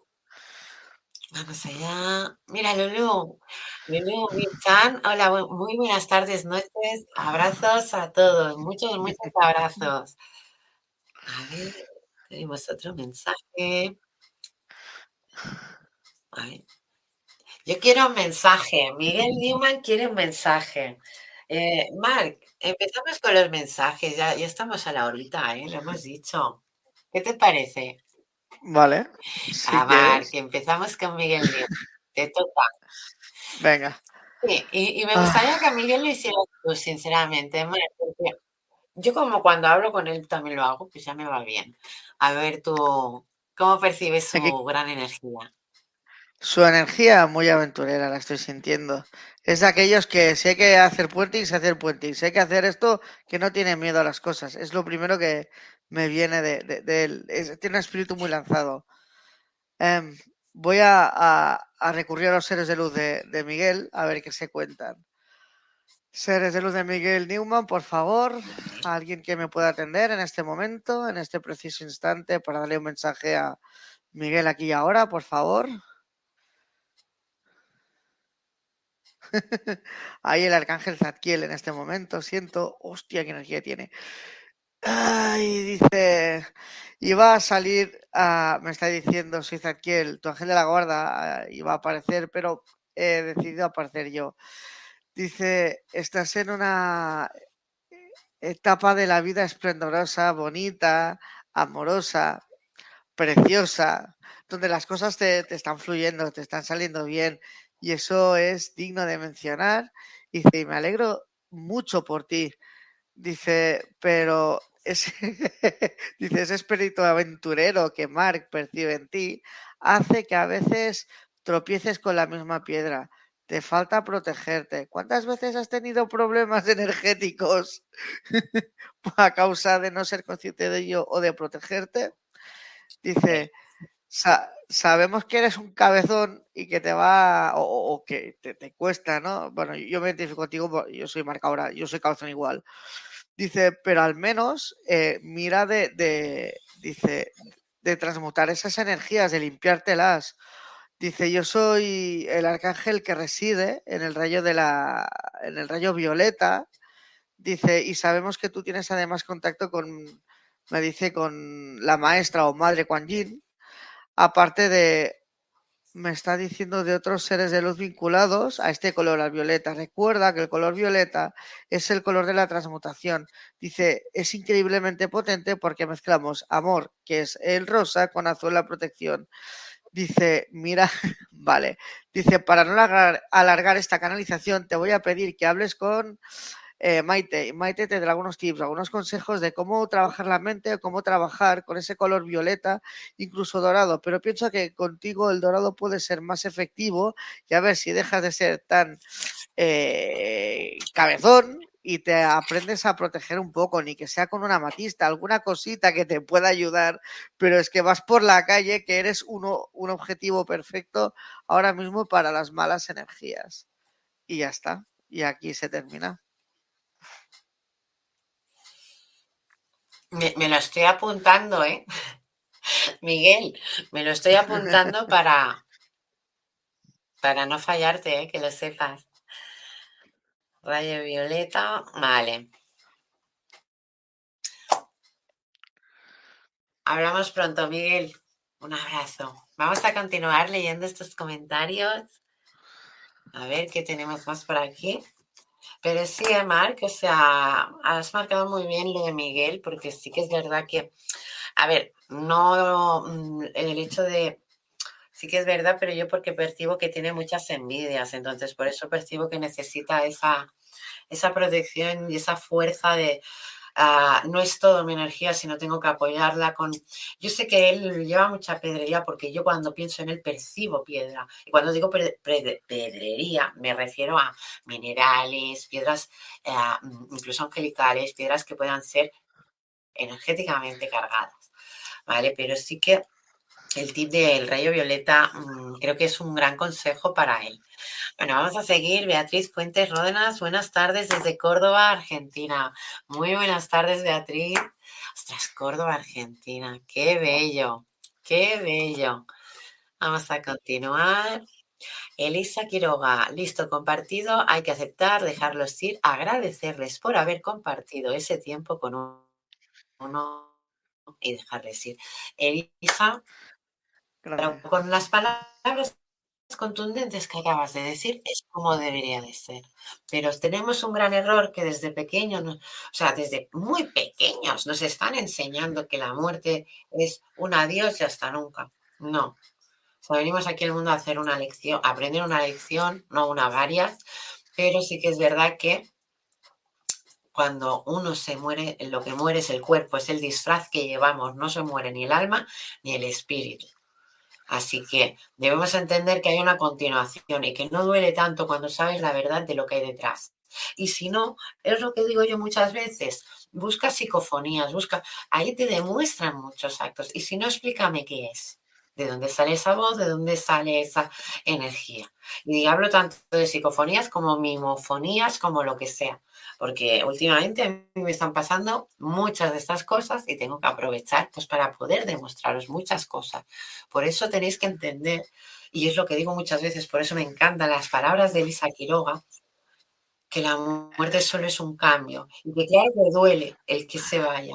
Vamos allá. Mira, Lulu. Lulu, Chan. Hola, muy buenas tardes, noches. Abrazos a todos. Muchos, muchos abrazos. A ver, tenemos otro mensaje. A ver. Yo quiero un mensaje. Miguel Newman quiere un mensaje. Eh, Marc, empezamos con los mensajes. Ya, ya estamos a la horita, ¿eh? Lo hemos dicho. ¿Qué te parece? Vale. a Marc, empezamos con Miguel Newman. Te toca. Venga. Sí, y, me gustaría que a Miguel lo hiciera tú, sinceramente, Marc, porque yo como cuando hablo con él también lo hago, pues ya me va bien. A ver tú, ¿cómo percibes su gran energía? Su energía muy aventurera, la estoy sintiendo. Es de aquellos que si hay que hacer puentings, hacer puentings. Si hay que hacer esto, que no tiene miedo a las cosas. Es lo primero que me viene de, él. tiene un espíritu muy lanzado. Em, voy a, recurrir a los seres de luz de, Miguel a ver qué se cuentan. Seres de luz de Miguel Newman, por favor, alguien que me pueda atender en este momento, en este preciso instante, para darle un mensaje a Miguel aquí y ahora, por favor. Ahí el arcángel Zadkiel en este momento, siento, hostia, qué energía tiene. Ay, dice, iba a salir, me está diciendo, soy Zadkiel, tu ángel de la guarda, iba a aparecer, pero he decidido aparecer yo. Dice, estás en una etapa de la vida esplendorosa, bonita, amorosa, preciosa, donde las cosas te, te están fluyendo, te están saliendo bien, y eso es digno de mencionar. Dice, me alegro mucho por ti. Dice, pero ese, dice, ese espíritu aventurero que Mark percibe en ti hace que a veces tropieces con la misma piedra. Te falta protegerte. ¿Cuántas veces has tenido problemas energéticos a causa de no ser consciente de ello o de protegerte? Dice, sabemos que eres un cabezón y que te va, o, que te, cuesta, ¿no? Bueno, yo me identifico contigo, yo soy marca ahora, yo soy cabezón igual. Dice, pero al menos eh, mira de, dice, de transmutar esas energías, de limpiártelas. Dice, yo soy el arcángel que reside en el rayo de la, en el rayo violeta. Dice, y sabemos que tú tienes además contacto con, me dice, con la maestra o madre Kuan Yin, aparte de, me está diciendo de otros seres de luz vinculados a este color, al violeta. Recuerda que el color violeta es el color de la transmutación. Dice, es increíblemente potente porque mezclamos amor, que es el rosa, con azul la protección. Dice, mira, vale. Dice, para no alargar esta canalización, te voy a pedir que hables con eh, Maite, Maite te dará algunos tips, algunos consejos de cómo trabajar la mente, cómo trabajar con ese color violeta, incluso dorado, pero pienso que contigo el dorado puede ser más efectivo y a ver si dejas de ser tan eh, cabezón y te aprendes a proteger un poco, ni que sea con una matista, alguna cosita que te pueda ayudar, pero es que vas por la calle que eres uno, un objetivo perfecto ahora mismo para las malas energías. Y ya está. Y aquí se termina. Me, lo estoy apuntando, ¿eh? Miguel, me lo estoy apuntando para, para no fallarte, ¿eh? que lo sepas. Rayo violeta, vale. Hablamos pronto, Miguel. Un abrazo. Vamos a continuar leyendo estos comentarios. A ver qué tenemos más por aquí. Pero sí, eh, Marc, o sea, has marcado muy bien lo de Miguel, porque sí que es verdad que, a ver, no mm, el hecho de, sí que es verdad, pero yo porque percibo que tiene muchas envidias, entonces por eso percibo que necesita esa, esa protección y esa fuerza de, Ah, no es todo mi energía, sino tengo que apoyarla con... Yo sé que él lleva mucha pedrería porque yo cuando pienso en él percibo piedra. Y cuando digo pedrería me refiero a minerales, piedras ah, incluso angelicales, piedras que puedan ser energéticamente cargadas. ¿Vale? Pero sí que el tip del rayo violeta mm, creo que es un gran consejo para él. Bueno, vamos a seguir. Beatriz Fuentes Ródenas, buenas tardes desde Córdoba, Argentina. Muy buenas tardes, Beatriz. Ostras, Córdoba, Argentina. Qué bello, qué bello. Vamos a continuar. Elisa Quiroga, listo, compartido. Hay que aceptar, dejarlos ir, agradecerles por haber compartido ese tiempo con uno y dejarles ir. Elisa, con las palabras contundentes que acabas de decir es como debería de ser. Pero tenemos un gran error que desde pequeños, o sea, desde muy pequeños nos están enseñando que la muerte es un adiós y hasta nunca. No. O venimos aquí al mundo a hacer una lección, a aprender una lección, no una varias, pero sí que es verdad que cuando uno se muere, lo que muere es el cuerpo, es el disfraz que llevamos, no se muere ni el alma ni el espíritu. Así que debemos entender que hay una continuación y que no duele tanto cuando sabes la verdad de lo que hay detrás. Y si no, es lo que digo yo muchas veces, busca psicofonías, busca, ahí te demuestran muchos actos. Y si no, explícame qué es, de dónde sale esa voz, de dónde sale esa energía. Y hablo tanto de psicofonías como mimofonías, como lo que sea porque últimamente a mí me están pasando muchas de estas cosas y tengo que aprovechar pues, para poder demostraros muchas cosas. Por eso tenéis que entender, y es lo que digo muchas veces, por eso me encantan las palabras de Elisa Quiroga, que la muerte solo es un cambio y que claro que duele el que se vaya,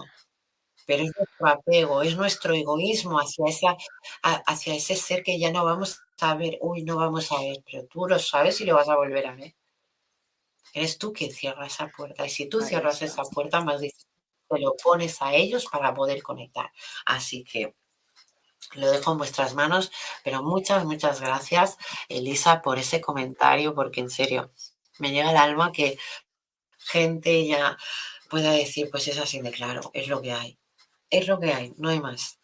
pero es nuestro apego, es nuestro egoísmo hacia, hacia ese ser que ya no vamos a ver, uy, no vamos a ver, pero tú lo sabes y lo vas a volver a ver. Eres tú quien cierra esa puerta. Y si tú cierras esa puerta, más difícil te lo pones a ellos para poder conectar. Así que lo dejo en vuestras manos, pero muchas, muchas gracias, Elisa, por ese comentario, porque en serio, me llega al alma que gente ya pueda decir, pues es así de claro, es lo que hay. Es lo que hay, no hay más.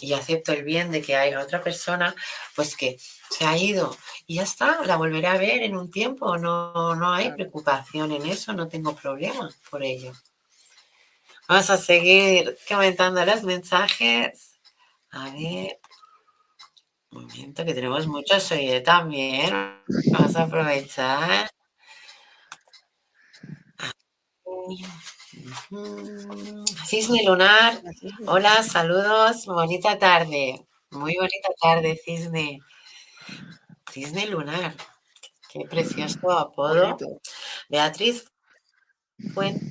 Y acepto el bien de que haya otra persona, pues que se ha ido y ya está, la volveré a ver en un tiempo, no, no hay preocupación en eso, no tengo problema por ello. Vamos a seguir comentando los mensajes. A ver. Un momento, que tenemos muchos hoy también. Vamos a aprovechar. Cisne Lunar. Hola, saludos. Bonita tarde. Muy bonita tarde, Cisne. Cisne lunar. Qué precioso apodo. Beatriz Fuente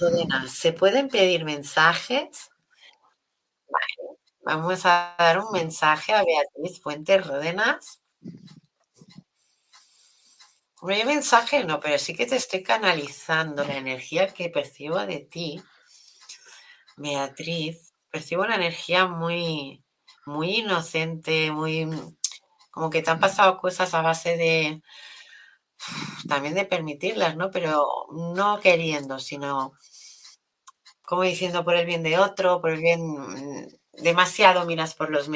Rodena, ¿se pueden pedir mensajes? vamos a dar un mensaje a Beatriz Fuentes Rodenas. No hay mensaje, no, pero sí que te estoy canalizando la energía que percibo de ti, Beatriz. Percibo una energía muy, muy inocente, muy como que te han pasado cosas a base de también de permitirlas, ¿no? Pero no queriendo, sino como diciendo por el bien de otro, por el bien demasiado miras por los,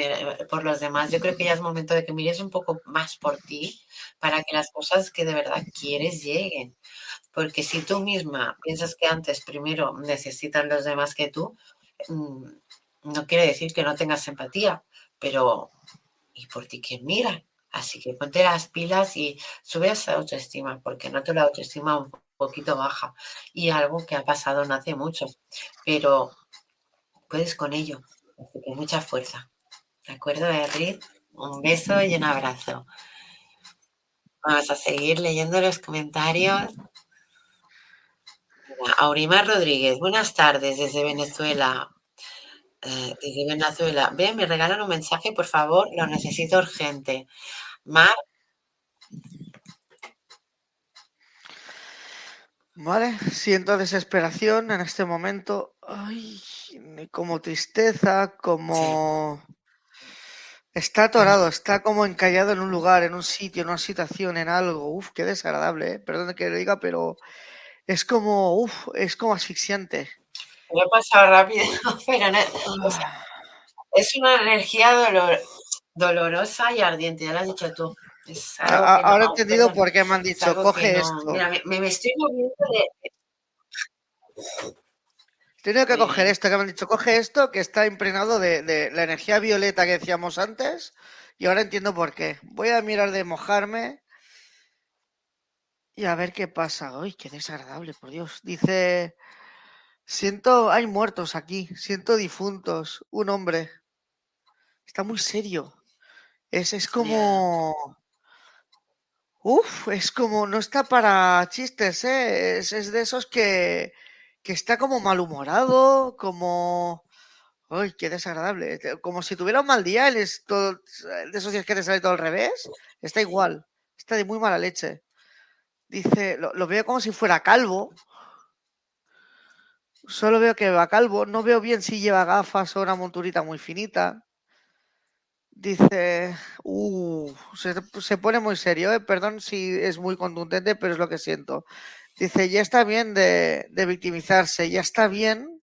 por los demás. Yo creo que ya es momento de que mires un poco más por ti para que las cosas que de verdad quieres lleguen. Porque si tú misma piensas que antes primero necesitan los demás que tú, mm, no quiere decir que no tengas empatía, pero ¿y por ti quién mira? Así que ponte las pilas y sube esa autoestima, porque no te la autoestima un poquito baja. Y algo que ha pasado no hace mucho, pero puedes con ello. Así que mucha fuerza. ¿De acuerdo, Beatriz? Un beso y un abrazo. Vamos a seguir leyendo los comentarios. Aurimar Rodríguez, buenas tardes desde Venezuela. Eh, desde Venezuela. Ven, me regalan un mensaje, por favor, lo necesito urgente. Mar. Vale, siento desesperación en este momento. Ay, como tristeza, como... Está atorado, está como encallado en un lugar, en un sitio, en una situación, en algo. Uf, qué desagradable, ¿eh? perdón que le diga, pero es como, uf, es como asfixiante. Me he pasado rápido, pero no, es una energía dolorosa y ardiente, ya lo has dicho tú. ahora he entendido por qué me han dicho, coge esto. Mira, me, estoy moviendo de... Tengo que coger esto que me han dicho, coge esto que está impregnado de, de, la energía violeta que decíamos antes y ahora entiendo por qué. Voy a mirar de mojarme y a ver qué pasa. Uy, qué desagradable, por Dios. Dice Siento, hay muertos aquí, siento difuntos, un hombre. está muy serio. Es, es como... Uf, es como, no está para chistes, ¿eh? Es, es de esos que, que está como malhumorado, como... ¡Ay, qué desagradable! Como si tuviera un mal día, él es todo, de esos días que te sale todo al revés, está igual, está de muy mala leche. Dice, lo, lo veo como si fuera calvo. Solo veo que va calvo, no veo bien si lleva gafas o una monturita muy finita. Dice, uh, se, pone muy serio, ¿eh? perdón si es muy contundente, pero es lo que siento. Dice, ya está bien de, victimizarse, ya está bien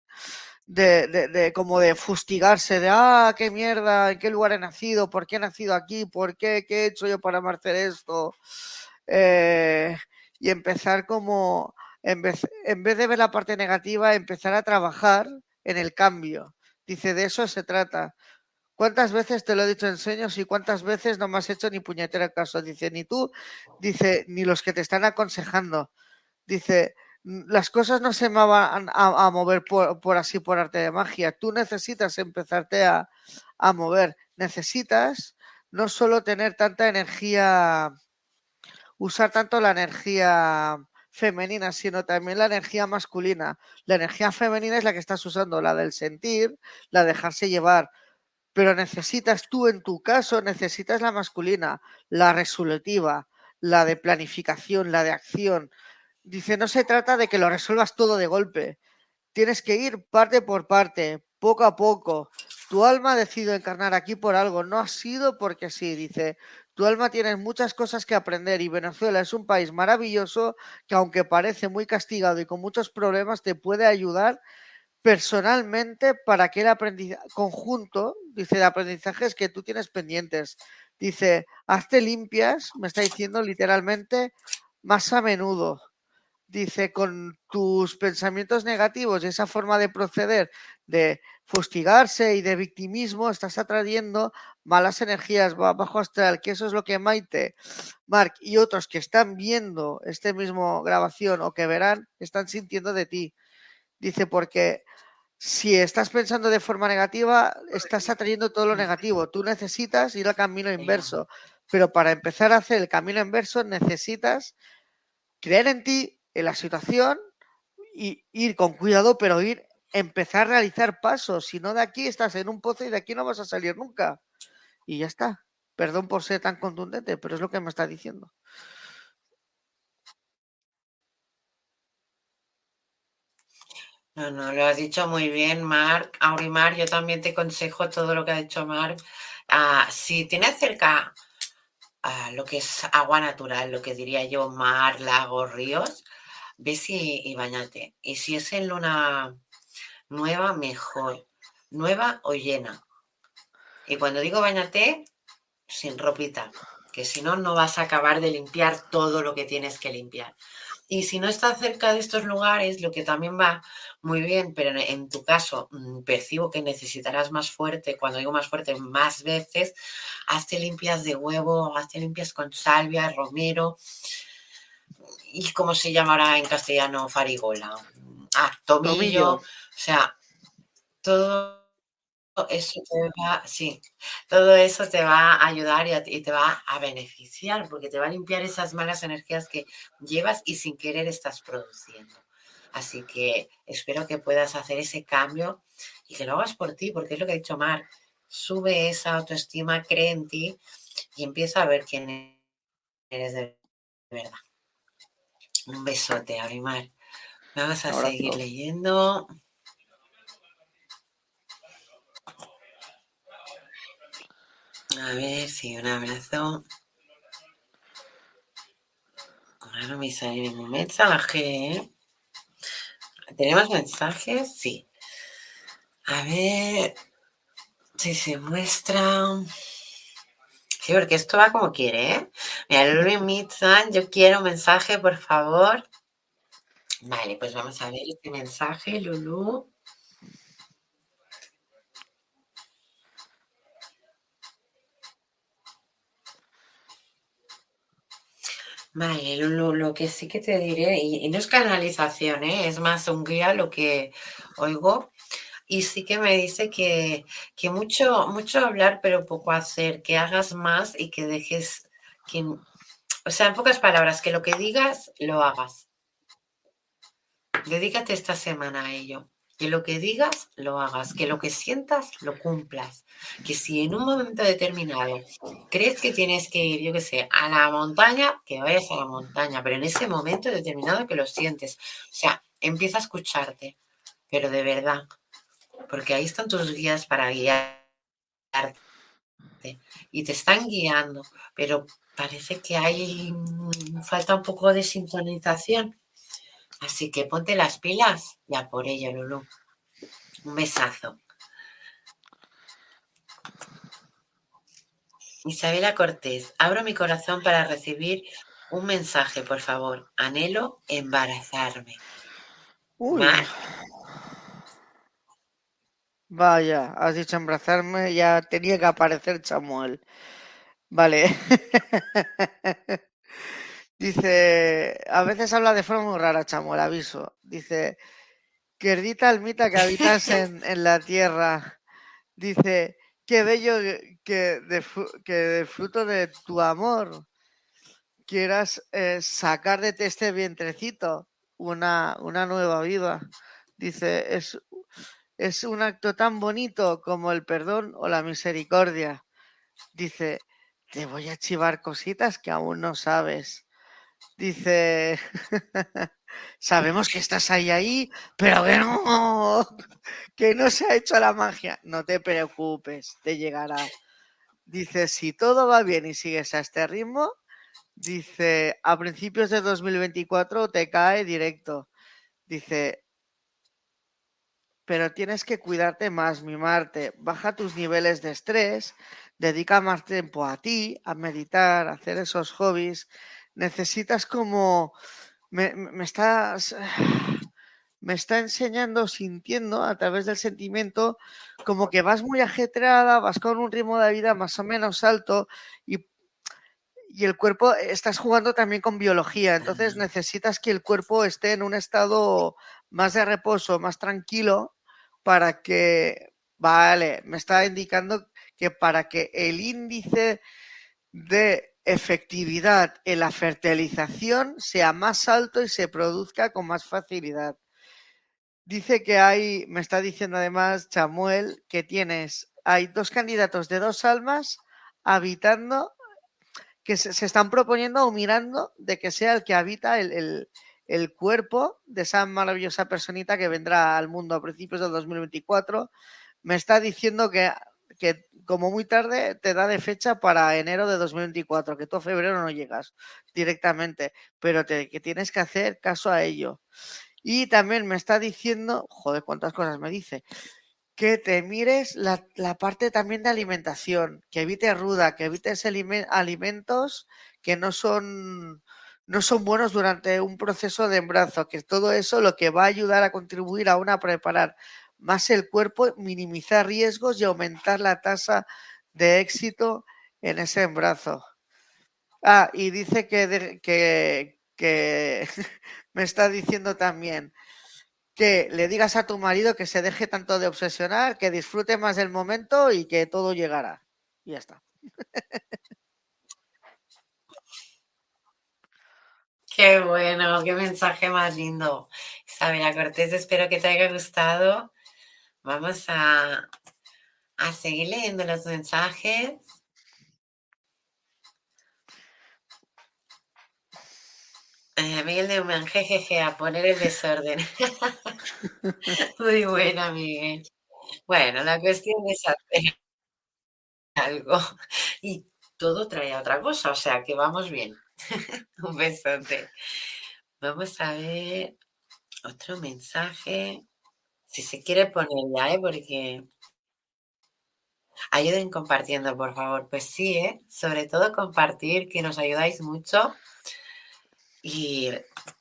de, como de fustigarse, de, ah, qué mierda, en qué lugar he nacido, por qué he nacido aquí, por qué, qué he hecho yo para merecer esto. Eh, y empezar como, en vez, en vez de ver la parte negativa, empezar a trabajar en el cambio. Dice, de eso se trata. ¿Cuántas veces te lo he dicho en sueños y cuántas veces no me has hecho ni puñetera caso? Dice, ni tú, dice, ni los que te están aconsejando. Dice, las cosas no se me van a, mover por, por, así por arte de magia. Tú necesitas empezarte a, a, mover. Necesitas no solo tener tanta energía, usar tanto la energía femenina, sino también la energía masculina. La energía femenina es la que estás usando, la del sentir, la de dejarse llevar. Pero necesitas tú, en tu caso, necesitas la masculina, la resolutiva, la de planificación, la de acción, Dice, no se trata de que lo resuelvas todo de golpe. Tienes que ir parte por parte, poco a poco. Tu alma ha decidido encarnar aquí por algo, no ha sido porque sí. Dice, tu alma tiene muchas cosas que aprender y Venezuela es un país maravilloso que aunque parece muy castigado y con muchos problemas, te puede ayudar personalmente para que el aprendizaje conjunto, dice, de aprendizajes que tú tienes pendientes. Dice, hazte limpias, me está diciendo literalmente, más a menudo dice, con tus pensamientos negativos y esa forma de proceder de fustigarse y de victimismo, estás atrayendo malas energías bajo astral, que eso es lo que Maite, Mark y otros que están viendo este mismo grabación o que verán, están sintiendo de ti. Dice, porque si estás pensando de forma negativa, estás atrayendo todo lo negativo. Tú necesitas ir al camino inverso, pero para empezar a hacer el camino inverso necesitas creer en ti, en la situación y ir con cuidado, pero ir, empezar a realizar pasos. Si no, de aquí estás en un pozo y de aquí no vas a salir nunca. Y ya está. Perdón por ser tan contundente, pero es lo que me está diciendo. No, no, lo has dicho muy bien, Marc. Aurimar, yo también te aconsejo todo lo que ha dicho Marc. Uh, si tienes cerca uh, lo que es agua natural, lo que diría yo, mar, lagos, ríos, ves y, y bañate. Y si es en luna nueva, mejor. Nueva o llena. Y cuando digo bañate, sin ropita, que si no, no vas a acabar de limpiar todo lo que tienes que limpiar. Y si no estás cerca de estos lugares, lo que también va muy bien, pero en tu caso mm, percibo que necesitarás más fuerte, cuando digo más fuerte, más veces, hazte limpias de huevo, hazte limpias con salvia, romero, ¿Y cómo se llamará en castellano farigola? Ah, tomillo. tomillo. O sea, todo eso te va, sí, todo eso te va a ayudar y, a, y, te va a beneficiar porque te va a limpiar esas malas energías que llevas y sin querer estás produciendo. Así que espero que puedas hacer ese cambio y que lo hagas por ti, porque es lo que ha dicho Mar. Sube esa autoestima, cree en ti y empieza a ver quién eres de verdad. Un besote, Arimar. Vamos a seguir leyendo. A ver si un abrazo. Ahora no me sale ningún mensaje. ¿Tenemos mensajes? Sí. A ver si se muestra. Sí, porque esto va como quiere, ¿eh? Mira, Lulu Mitzan, yo quiero un mensaje, por favor. Vale, pues vamos a ver este mensaje, Lulu. Vale, lo que sí que te diré, y, y no es canalización, ¿eh? es más un guía lo que oigo. Y sí que me dice que, que mucho, mucho hablar, pero poco hacer, que hagas más y que dejes que, o sea, en pocas palabras, que lo que digas, lo hagas. Dedícate esta semana a ello. Que lo que digas, lo hagas. Que lo que sientas, lo cumplas. Que si en un momento determinado crees que tienes que ir, yo qué sé, a la montaña, que vayas a la montaña. Pero en ese momento determinado que lo sientes. O sea, empieza a escucharte. Pero de verdad. Porque ahí están tus guías para guiarte. Y te están guiando. Pero parece que hay mm, falta un poco de sintonización. Así que ponte las pilas ya por ello, Lulu. Un besazo. Isabela Cortés, abro mi corazón para recibir un mensaje, por favor. Anhelo embarazarme. Vaya, has dicho embarazarme, ya tenía que aparecer Samuel. Vale. Dice, a veces habla de forma muy rara, chamo, el aviso. Dice, querdita almita que habitas en, la tierra. Dice, qué bello que de, que fruto de tu amor quieras eh, sacar de este vientrecito una, una nueva vida. Dice, es, es un acto tan bonito como el perdón o la misericordia. Dice, te voy a chivar cositas que aún no sabes. Dice, sabemos que estás ahí, ahí, pero que no, que no se ha hecho la magia. No te preocupes, te llegará. Dice, si todo va bien y sigues a este ritmo, dice, a principios de 2024 te cae directo. Dice, pero tienes que cuidarte más, mimarte, baja tus niveles de estrés dedica más tiempo a ti, a meditar, a hacer esos hobbies. Necesitas como... Me, estás... Me está enseñando, sintiendo a través del sentimiento, como que vas muy ajetreada, vas con un ritmo de vida más o menos alto y y el cuerpo, estás jugando también con biología, entonces necesitas que el cuerpo esté en un estado más de reposo, más tranquilo, para que, vale, me está indicando que para que el índice de efectividad en la fertilización sea más alto y se produzca con más facilidad. Dice que hay, me está diciendo además Chamuel, que tienes, hay dos candidatos de dos almas habitando, que se, están proponiendo o mirando de que sea el que habita el, el cuerpo de esa maravillosa personita que vendrá al mundo a principios del 2024. Me está diciendo que que como muy tarde te da de fecha para enero de 2024, que tú a febrero no llegas directamente, pero te, que tienes que hacer caso a ello. Y también me está diciendo, joder, cuántas cosas me dice, que te mires la, la parte también de alimentación, que evites ruda, que evites alimentos que no son no son buenos durante un proceso de embarazo, que todo eso lo que va a ayudar a contribuir a una preparar más el cuerpo, minimizar riesgos y aumentar la tasa de éxito en ese embarazo. Ah, y dice que, que, que me está diciendo también que le digas a tu marido que se deje tanto de obsesionar, que disfrute más del momento y que todo llegará. Y ya está. Qué bueno, qué mensaje más lindo. Isabela Cortés, espero que te haya gustado Vamos a, seguir leyendo los mensajes. Eh, Miguel de Human, jejeje, a poner el desorden. Muy buena, Miguel. Bueno, la cuestión es hacer algo y todo trae a otra cosa, o sea que vamos bien. Un besote. Vamos a ver otro mensaje. Si se quiere poner ya, ¿eh? Porque ayuden compartiendo, por favor. Pues sí, ¿eh? Sobre todo compartir, que nos ayudáis mucho. Y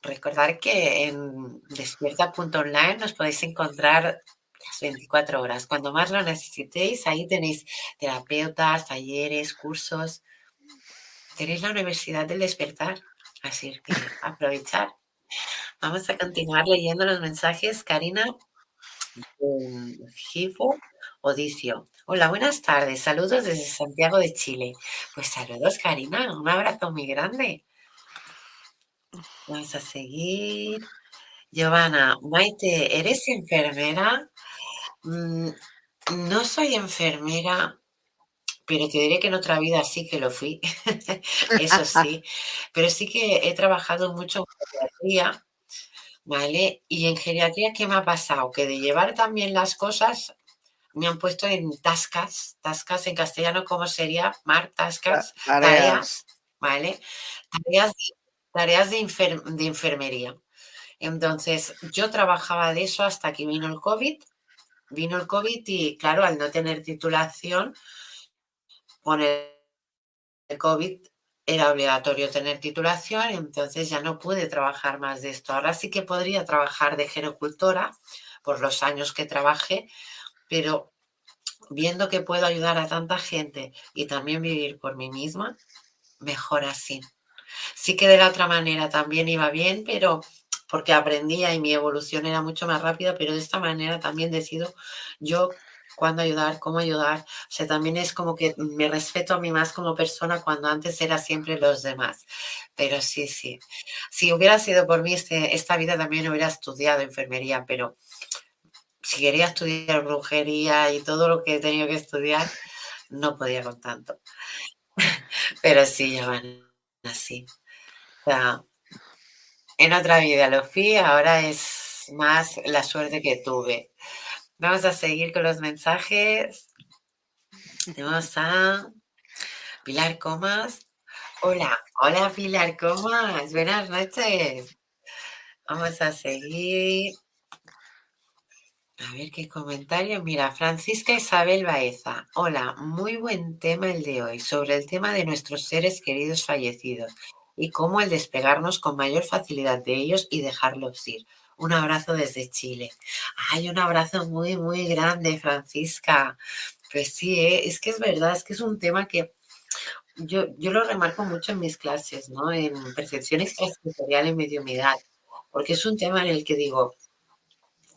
recordar que en despierta.online nos podéis encontrar las 24 horas. Cuando más lo necesitéis, ahí tenéis terapeutas, talleres, cursos. Tenéis la Universidad del Despertar. Así que aprovechar. Vamos a continuar leyendo los mensajes. Karina, Gifo Odicio. Hola, buenas tardes. Saludos desde Santiago de Chile. Pues saludos, Karina. Un abrazo muy grande. Vamos a seguir. Giovanna, Maite, ¿eres enfermera? Mm, no soy enfermera, pero te diré que en otra vida sí que lo fui. Eso sí. Pero sí que he trabajado mucho ¿vale? Y en geriatría, ¿qué me ha pasado? Que de llevar también las cosas, me han puesto en tascas, tascas en castellano, ¿cómo sería? Mar, tascas, tareas, ¿vale? Tareas, de, de enfermería. Entonces, yo trabajaba de eso hasta que vino el COVID. Vino el COVID y, claro, al no tener titulación, con el COVID era obligatorio tener titulación, entonces ya no pude trabajar más de esto. Ahora sí que podría trabajar de gerocultora por los años que trabajé, pero viendo que puedo ayudar a tanta gente y también vivir por mí misma, mejor así. Sí que de la otra manera también iba bien, pero porque aprendía y mi evolución era mucho más rápida, pero de esta manera también decido yo cuándo ayudar, cómo ayudar. O sea, también es como que me respeto a mí más como persona cuando antes era siempre los demás. Pero sí, sí. Si hubiera sido por mí, este, esta vida también hubiera estudiado enfermería, pero si quería estudiar brujería y todo lo que he tenido que estudiar, no podía con tanto. Pero sí, ya van así. En otra vida lo fui, ahora es más la suerte que tuve. Vamos a seguir con los mensajes. Tenemos a Pilar Comas. Hola, hola Pilar Comas, buenas noches. Vamos a seguir. A ver qué comentario. Mira, Francisca Isabel Baeza. Hola, muy buen tema el de hoy, sobre el tema de nuestros seres queridos fallecidos y cómo el despegarnos con mayor facilidad de ellos y dejarlos ir. Un abrazo desde Chile. Ay, un abrazo muy, muy grande, Francisca. Pues sí, ¿eh? es que es verdad, es que es un tema que yo, yo lo remarco mucho en mis clases, ¿no? En percepción extrasensorial en mediumidad, porque es un tema en el que digo,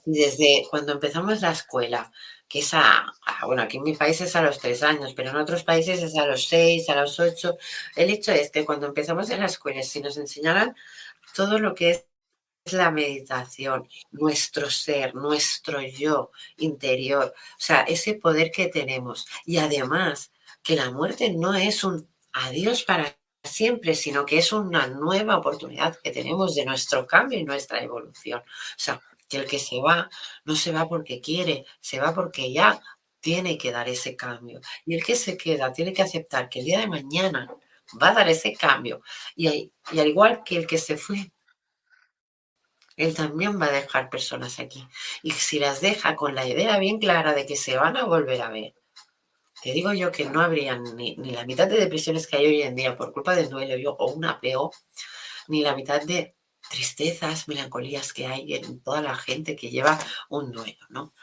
desde cuando empezamos la escuela, que es a, bueno, aquí en mi país es a los tres años, pero en otros países es a los seis, a los ocho. El hecho es que cuando empezamos en la escuela, si nos enseñaran todo lo que es la meditación, nuestro ser, nuestro yo interior, o sea, ese poder que tenemos. Y además, que la muerte no es un adiós para siempre, sino que es una nueva oportunidad que tenemos de nuestro cambio y nuestra evolución. O sea, que el que se va no se va porque quiere, se va porque ya tiene que dar ese cambio. Y el que se queda tiene que aceptar que el día de mañana va a dar ese cambio. Y, y al igual que el que se fue, él también va a dejar personas aquí. Y si las deja con la idea bien clara de que se van a volver a ver, te digo yo que no habría ni, ni la mitad de depresiones que hay hoy en día por culpa del duelo yo, o un apego, ni la mitad de tristezas, melancolías que hay en toda la gente que lleva un duelo, ¿no?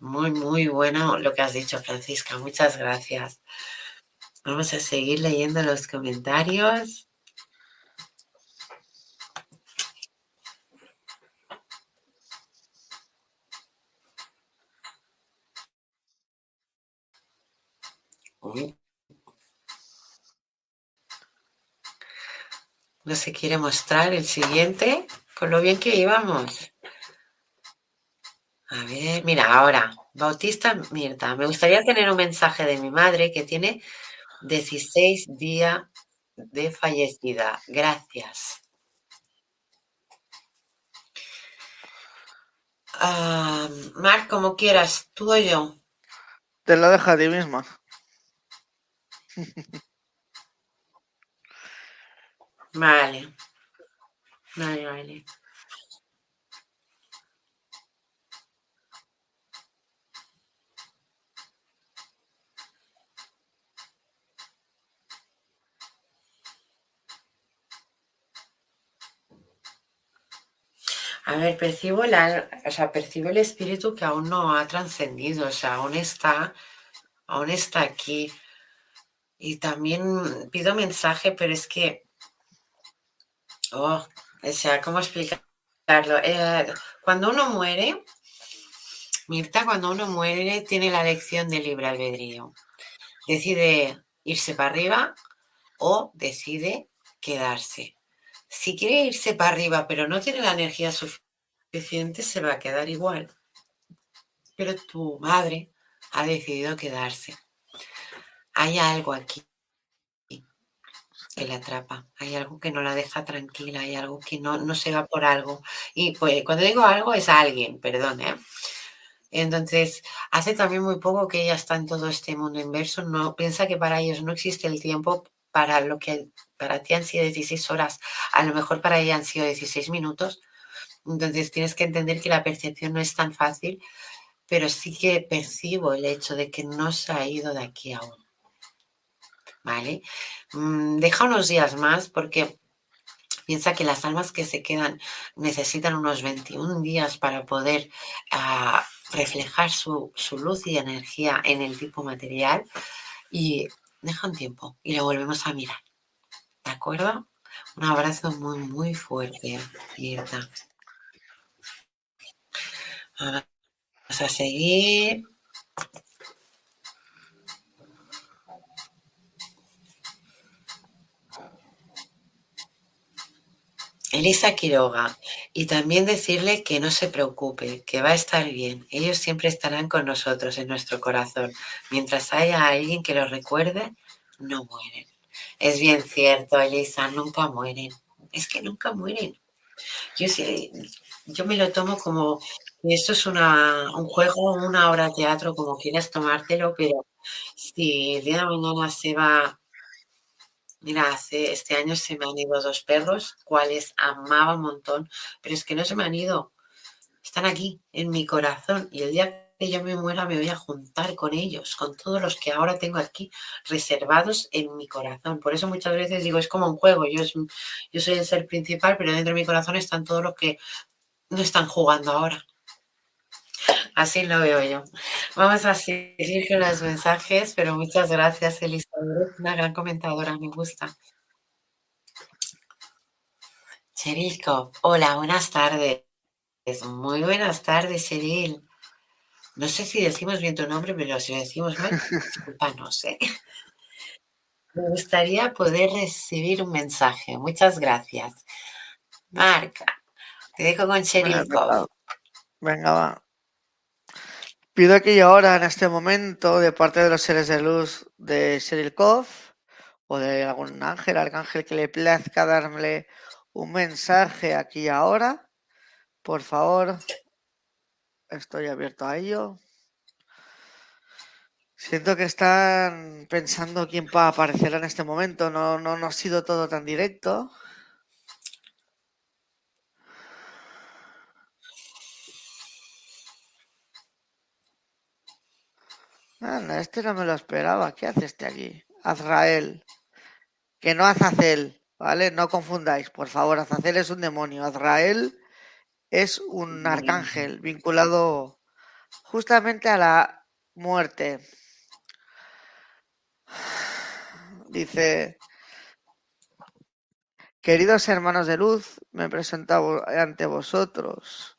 Muy, muy bueno lo que has dicho, Francisca. Muchas gracias. Vamos a seguir leyendo los comentarios. No se quiere mostrar el siguiente, con lo bien que íbamos. A ver, mira, ahora, Bautista Mirta, me gustaría tener un mensaje de mi madre que tiene 16 días de fallecida. Gracias. Uh, Marc, como quieras, tú o yo. Te lo dejo a ti misma. Vale. Vale, vale. A ver, percibo la, o sea, percibo el espíritu que aún no ha trascendido, o sea, aún está, aún está aquí. Y también pido mensaje, pero es que Oh, o sea, ¿cómo explicarlo? Eh, cuando uno muere, Mirta, cuando uno muere, tiene la lección de libre albedrío. Decide irse para arriba o decide quedarse. Si quiere irse para arriba, pero no tiene la energía suficiente, se va a quedar igual. Pero tu madre ha decidido quedarse. Hay algo aquí que la atrapa, hay algo que no la deja tranquila, hay algo que no, no se va por algo. Y pues cuando digo algo es alguien, perdón, ¿eh? Entonces, hace también muy poco que ella está en todo este mundo inverso, no piensa que para ellos no existe el tiempo para lo que para ti han sido 16 horas, a lo mejor para ella han sido 16 minutos. Entonces, tienes que entender que la percepción no es tan fácil, pero sí que percibo el hecho de que no se ha ido de aquí aún. ¿Vale? Mm, deja unos días más porque piensa que las almas que se quedan necesitan unos 21 días para poder ah, reflejar su, luz y energía en el tipo material y deja un tiempo y lo volvemos a mirar. ¿De acuerdo? Un abrazo muy, muy fuerte, Mirta. Vamos a seguir. Elisa Quiroga. Y también decirle que no se preocupe, que va a estar bien. Ellos siempre estarán con nosotros en nuestro corazón. Mientras haya alguien que los recuerde, no mueren. Es bien cierto, Elisa, nunca mueren. Es que nunca mueren. Yo, yo me lo tomo como esto es una, un juego, una obra de teatro, como quieras tomártelo, pero si el día de mañana se va Mira, hace, este año se me han ido dos perros, cuales amaba un montón, pero es que no se me han ido. Están aquí, en mi corazón. Y el día que yo me muera me voy a juntar con ellos, con todos los que ahora tengo aquí reservados en mi corazón. Por eso muchas veces digo, es como un juego. Yo, yo soy el ser principal, pero dentro de mi corazón están todos los que no están jugando ahora. Así lo veo yo. Vamos a seguir con los mensajes, pero muchas gracias, Elizabeth. Una gran comentadora, me gusta. Cherilko, hola, buenas tardes. Muy buenas tardes, Cheryl. No sé si decimos bien tu nombre, pero si lo decimos mal, discúlpanos. ¿eh? Me gustaría poder recibir un mensaje. Muchas gracias. Marca, te dejo con Cherilko. Venga, va. Pido aquí ahora, en este momento, de parte de los seres de luz de Sherilkov o de algún ángel, arcángel que le plazca darle un mensaje aquí y ahora. Por favor, estoy abierto a ello. Siento que están pensando quién va a aparecer en este momento. No, no, no ha sido todo tan directo. Este no me lo esperaba. ¿Qué hace este aquí? Azrael. Que no Azazel, ¿vale? No confundáis, por favor. Azazel es un demonio. Azrael es un arcángel vinculado justamente a la muerte. Dice, queridos hermanos de luz, me presento ante vosotros.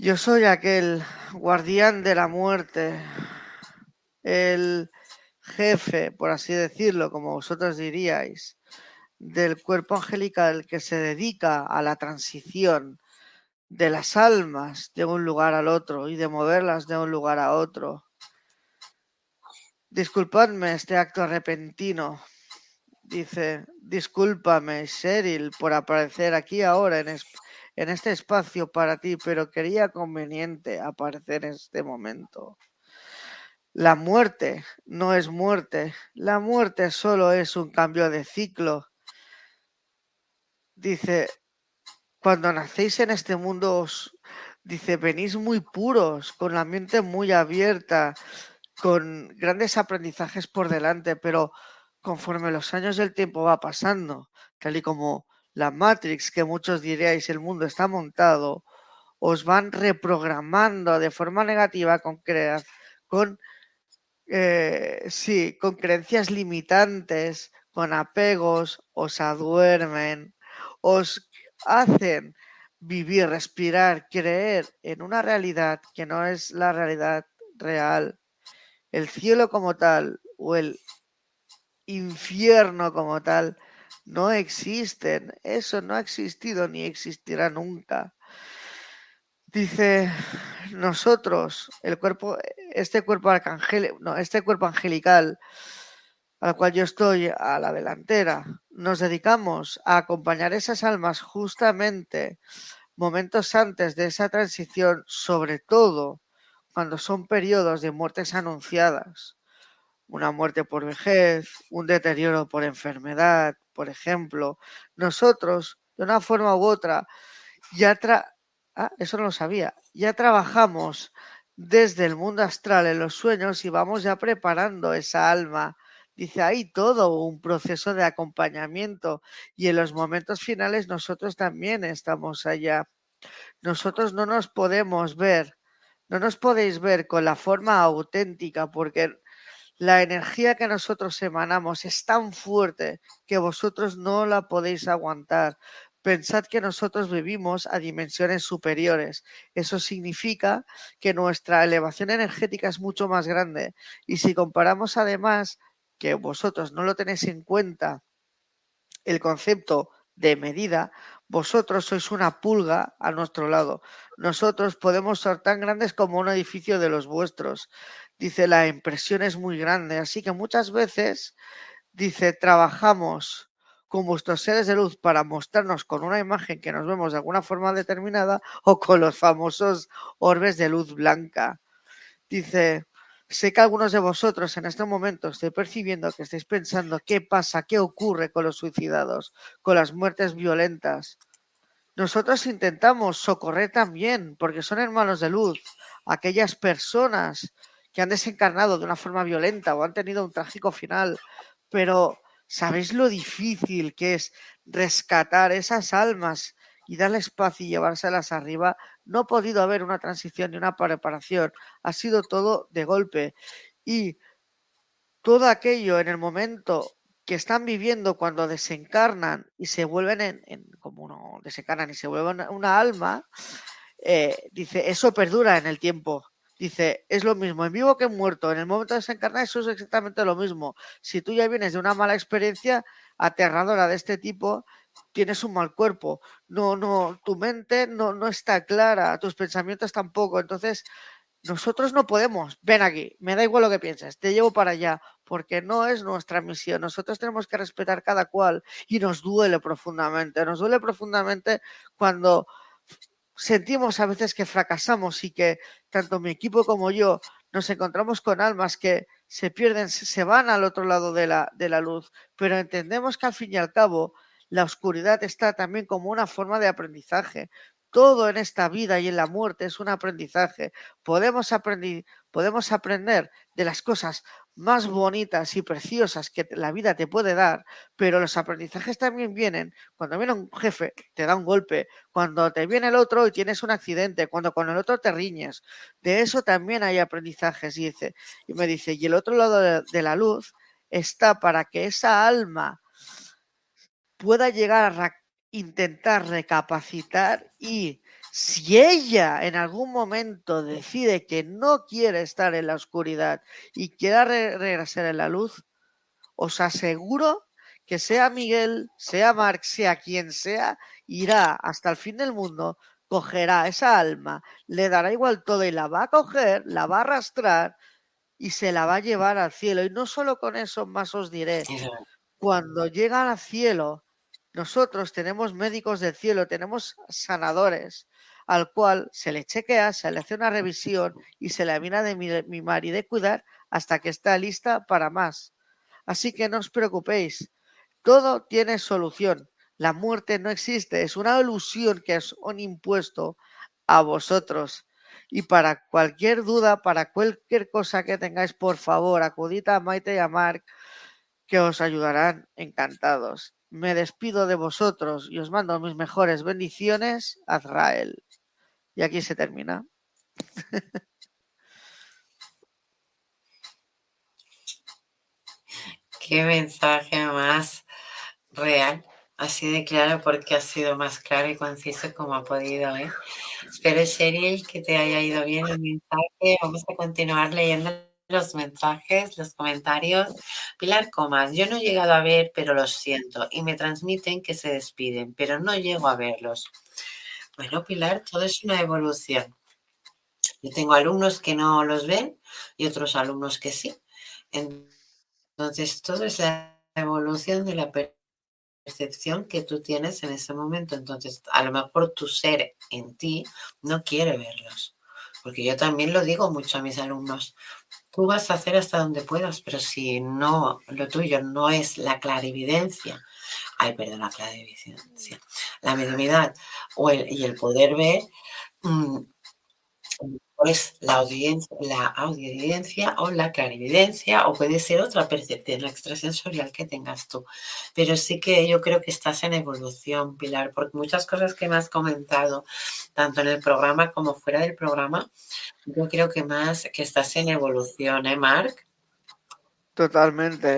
Yo soy aquel guardián de la muerte, el jefe, por así decirlo, como vosotros diríais, del cuerpo angelical que se dedica a la transición de las almas de un lugar al otro y de moverlas de un lugar a otro. Disculpadme este acto repentino, dice, discúlpame, Cheryl, por aparecer aquí ahora en, en este espacio para ti, pero quería conveniente aparecer en este momento. La muerte no es muerte, la muerte solo es un cambio de ciclo. Dice, cuando nacéis en este mundo, dice, venís muy puros, con la mente muy abierta, con grandes aprendizajes por delante, pero conforme los años del tiempo va pasando, tal y como la Matrix, que muchos diríais el mundo está montado, os van reprogramando de forma negativa con, con eh, sí, con creencias limitantes, con apegos, os aduermen, os hacen vivir, respirar, creer en una realidad que no es la realidad real, el cielo como tal o el infierno como tal, no existen. Eso no ha existido ni existirá nunca. Dice, nosotros, el cuerpo, este cuerpo arcangélico, no, este cuerpo angelical al cual yo estoy a la delantera, nos dedicamos a acompañar esas almas justamente momentos antes de esa transición, sobre todo cuando son periodos de muertes anunciadas, una muerte por vejez, un deterioro por enfermedad, por ejemplo, nosotros, de una forma u otra, ya tra ah, eso no lo sabía, ya trabajamos desde el mundo astral en los sueños y vamos ya preparando esa alma. Dice, hay todo un proceso de acompañamiento y en los momentos finales nosotros también estamos allá. Nosotros no nos podemos ver, no nos podéis ver con la forma auténtica porque la energía que nosotros emanamos es tan fuerte que vosotros no la podéis aguantar. Pensad que nosotros vivimos a dimensiones superiores. Eso significa que nuestra elevación energética es mucho más grande. Y si comparamos además que vosotros no lo tenéis en cuenta, el concepto de medida, vosotros sois una pulga a nuestro lado. Nosotros podemos ser tan grandes como un edificio de los vuestros dice, la impresión es muy grande. Así que muchas veces, dice, trabajamos con vuestros seres de luz para mostrarnos con una imagen que nos vemos de alguna forma determinada o con los famosos orbes de luz blanca. Dice, sé que algunos de vosotros en este momento estoy percibiendo que estáis pensando qué pasa, qué ocurre con los suicidados, con las muertes violentas. Nosotros intentamos socorrer también, porque son hermanos de luz, aquellas personas que han desencarnado de una forma violenta o han tenido un trágico final, pero ¿sabéis lo difícil que es rescatar esas almas y darles paz y llevárselas arriba? No ha podido haber una transición ni una preparación, ha sido todo de golpe. Y todo aquello en el momento que están viviendo cuando desencarnan y se vuelven en, como uno desencarnan y se vuelven una alma, eh, dice, eso perdura en el tiempo. Dice, es lo mismo en vivo que en muerto. En el momento de desencarnar eso es exactamente lo mismo. Si tú ya vienes de una mala experiencia aterradora de este tipo, tienes un mal cuerpo. No, no, tu mente no, no está clara, tus pensamientos tampoco. Entonces, nosotros no podemos. Ven aquí, me da igual lo que pienses, te llevo para allá, porque no es nuestra misión. Nosotros tenemos que respetar cada cual y nos duele profundamente. Nos duele profundamente cuando sentimos a veces que fracasamos y que tanto mi equipo como yo nos encontramos con almas que se pierden, se van al otro lado de la, de la luz, pero entendemos que al fin y al cabo la oscuridad está también como una forma de aprendizaje. Todo en esta vida y en la muerte es un aprendizaje. Podemos, aprender, podemos aprender de las cosas más bonitas y preciosas que la vida te puede dar, pero los aprendizajes también vienen cuando viene un jefe, te da un golpe, cuando te viene el otro y tienes un accidente, cuando con el otro te riñes. De eso también hay aprendizajes. Y, dice, y me dice, y el otro lado de la luz está para que esa alma pueda llegar a intentar recapacitar y si ella en algún momento decide que no quiere estar en la oscuridad y quiere regresar en la luz, os aseguro que sea Miguel, sea Marx, sea quien sea, irá hasta el fin del mundo, cogerá esa alma, le dará igual todo y la va a coger, la va a arrastrar y se la va a llevar al cielo. Y no solo con eso, más os diré, cuando llega al cielo, nosotros tenemos médicos del cielo, tenemos sanadores, al cual se le chequea, se le hace una revisión y se le mira de mimar y de cuidar hasta que está lista para más. Así que no os preocupéis, todo tiene solución. La muerte no existe, es una ilusión que os han impuesto a vosotros. Y para cualquier duda, para cualquier cosa que tengáis, por favor, acudid a Maite y a Mark, que os ayudarán encantados. Me despido de vosotros y os mando mis mejores bendiciones, Azrael. Y aquí se termina. Qué mensaje más real Así de claro porque ha sido más claro y conciso como ha podido. ¿eh? Espero, Cheryl, que te haya ido bien el mensaje. Vamos a continuar leyendo los mensajes, los comentarios. Pilar Comas, yo no he llegado a ver, pero los siento y me transmiten que se despiden, pero no llego a verlos. Bueno, Pilar, todo es una evolución. Yo tengo alumnos que no los ven y otros alumnos que sí. Entonces, todo es la evolución de la percepción que tú tienes en ese momento. Entonces, a lo mejor tu ser en ti no quiere verlos. Porque yo también lo digo mucho a mis alumnos. Tú vas a hacer hasta donde puedas, pero si no, lo tuyo no es la clarividencia, ay, perdón, la clarividencia, la mediunidad o el, y el poder ver, mm, es la audiencia, la audiencia o la clarividencia o puede ser otra percepción extrasensorial que tengas tú. Pero sí que yo creo que estás en evolución, Pilar, porque muchas cosas que me has comentado, tanto en el programa como fuera del programa, yo creo que más que estás en evolución, ¿eh, Marc? Totalmente,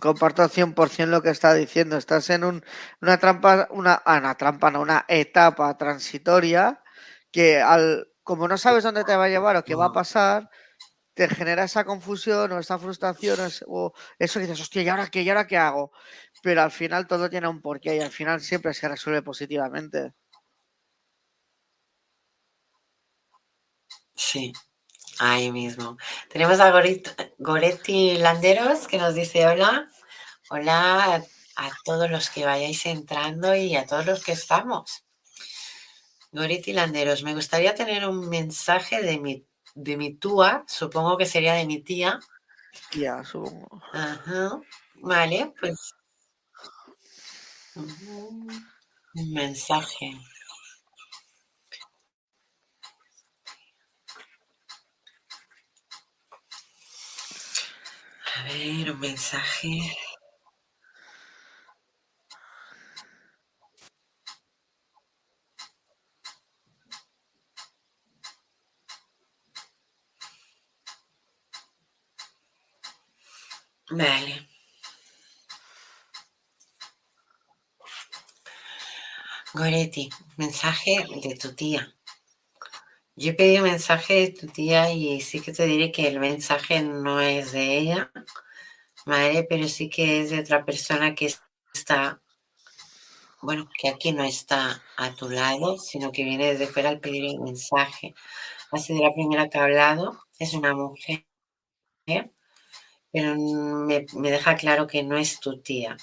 comparto 100% lo que está diciendo. Estás en un, una trampa, una, ah, una trampa, no, una etapa transitoria que al, como no sabes dónde te va a llevar o qué va a pasar, te genera esa confusión o esa frustración o eso que dices, hostia, ¿y ahora qué? ¿Y ahora qué hago? Pero al final todo tiene un porqué y al final siempre se resuelve positivamente. Sí, ahí mismo. Tenemos a Goretti Landeros que nos dice hola. Hola a todos los que vayáis entrando y a todos los que estamos. Goriti Landeros, me gustaría tener un mensaje de mi, de mi tía, supongo que sería de mi tía. Tía, supongo. Ajá. Vale, pues. Un mensaje. A ver, un mensaje. Vale. Goretti, mensaje de tu tía. Yo pedí un mensaje de tu tía y sí que te diré que el mensaje no es de ella, ¿vale? Pero sí que es de otra persona que está, bueno, que aquí no está a tu lado, sino que viene desde fuera al pedir el mensaje. Ha sido la primera que ha hablado, es una mujer pero me, deja claro que no es tu tía.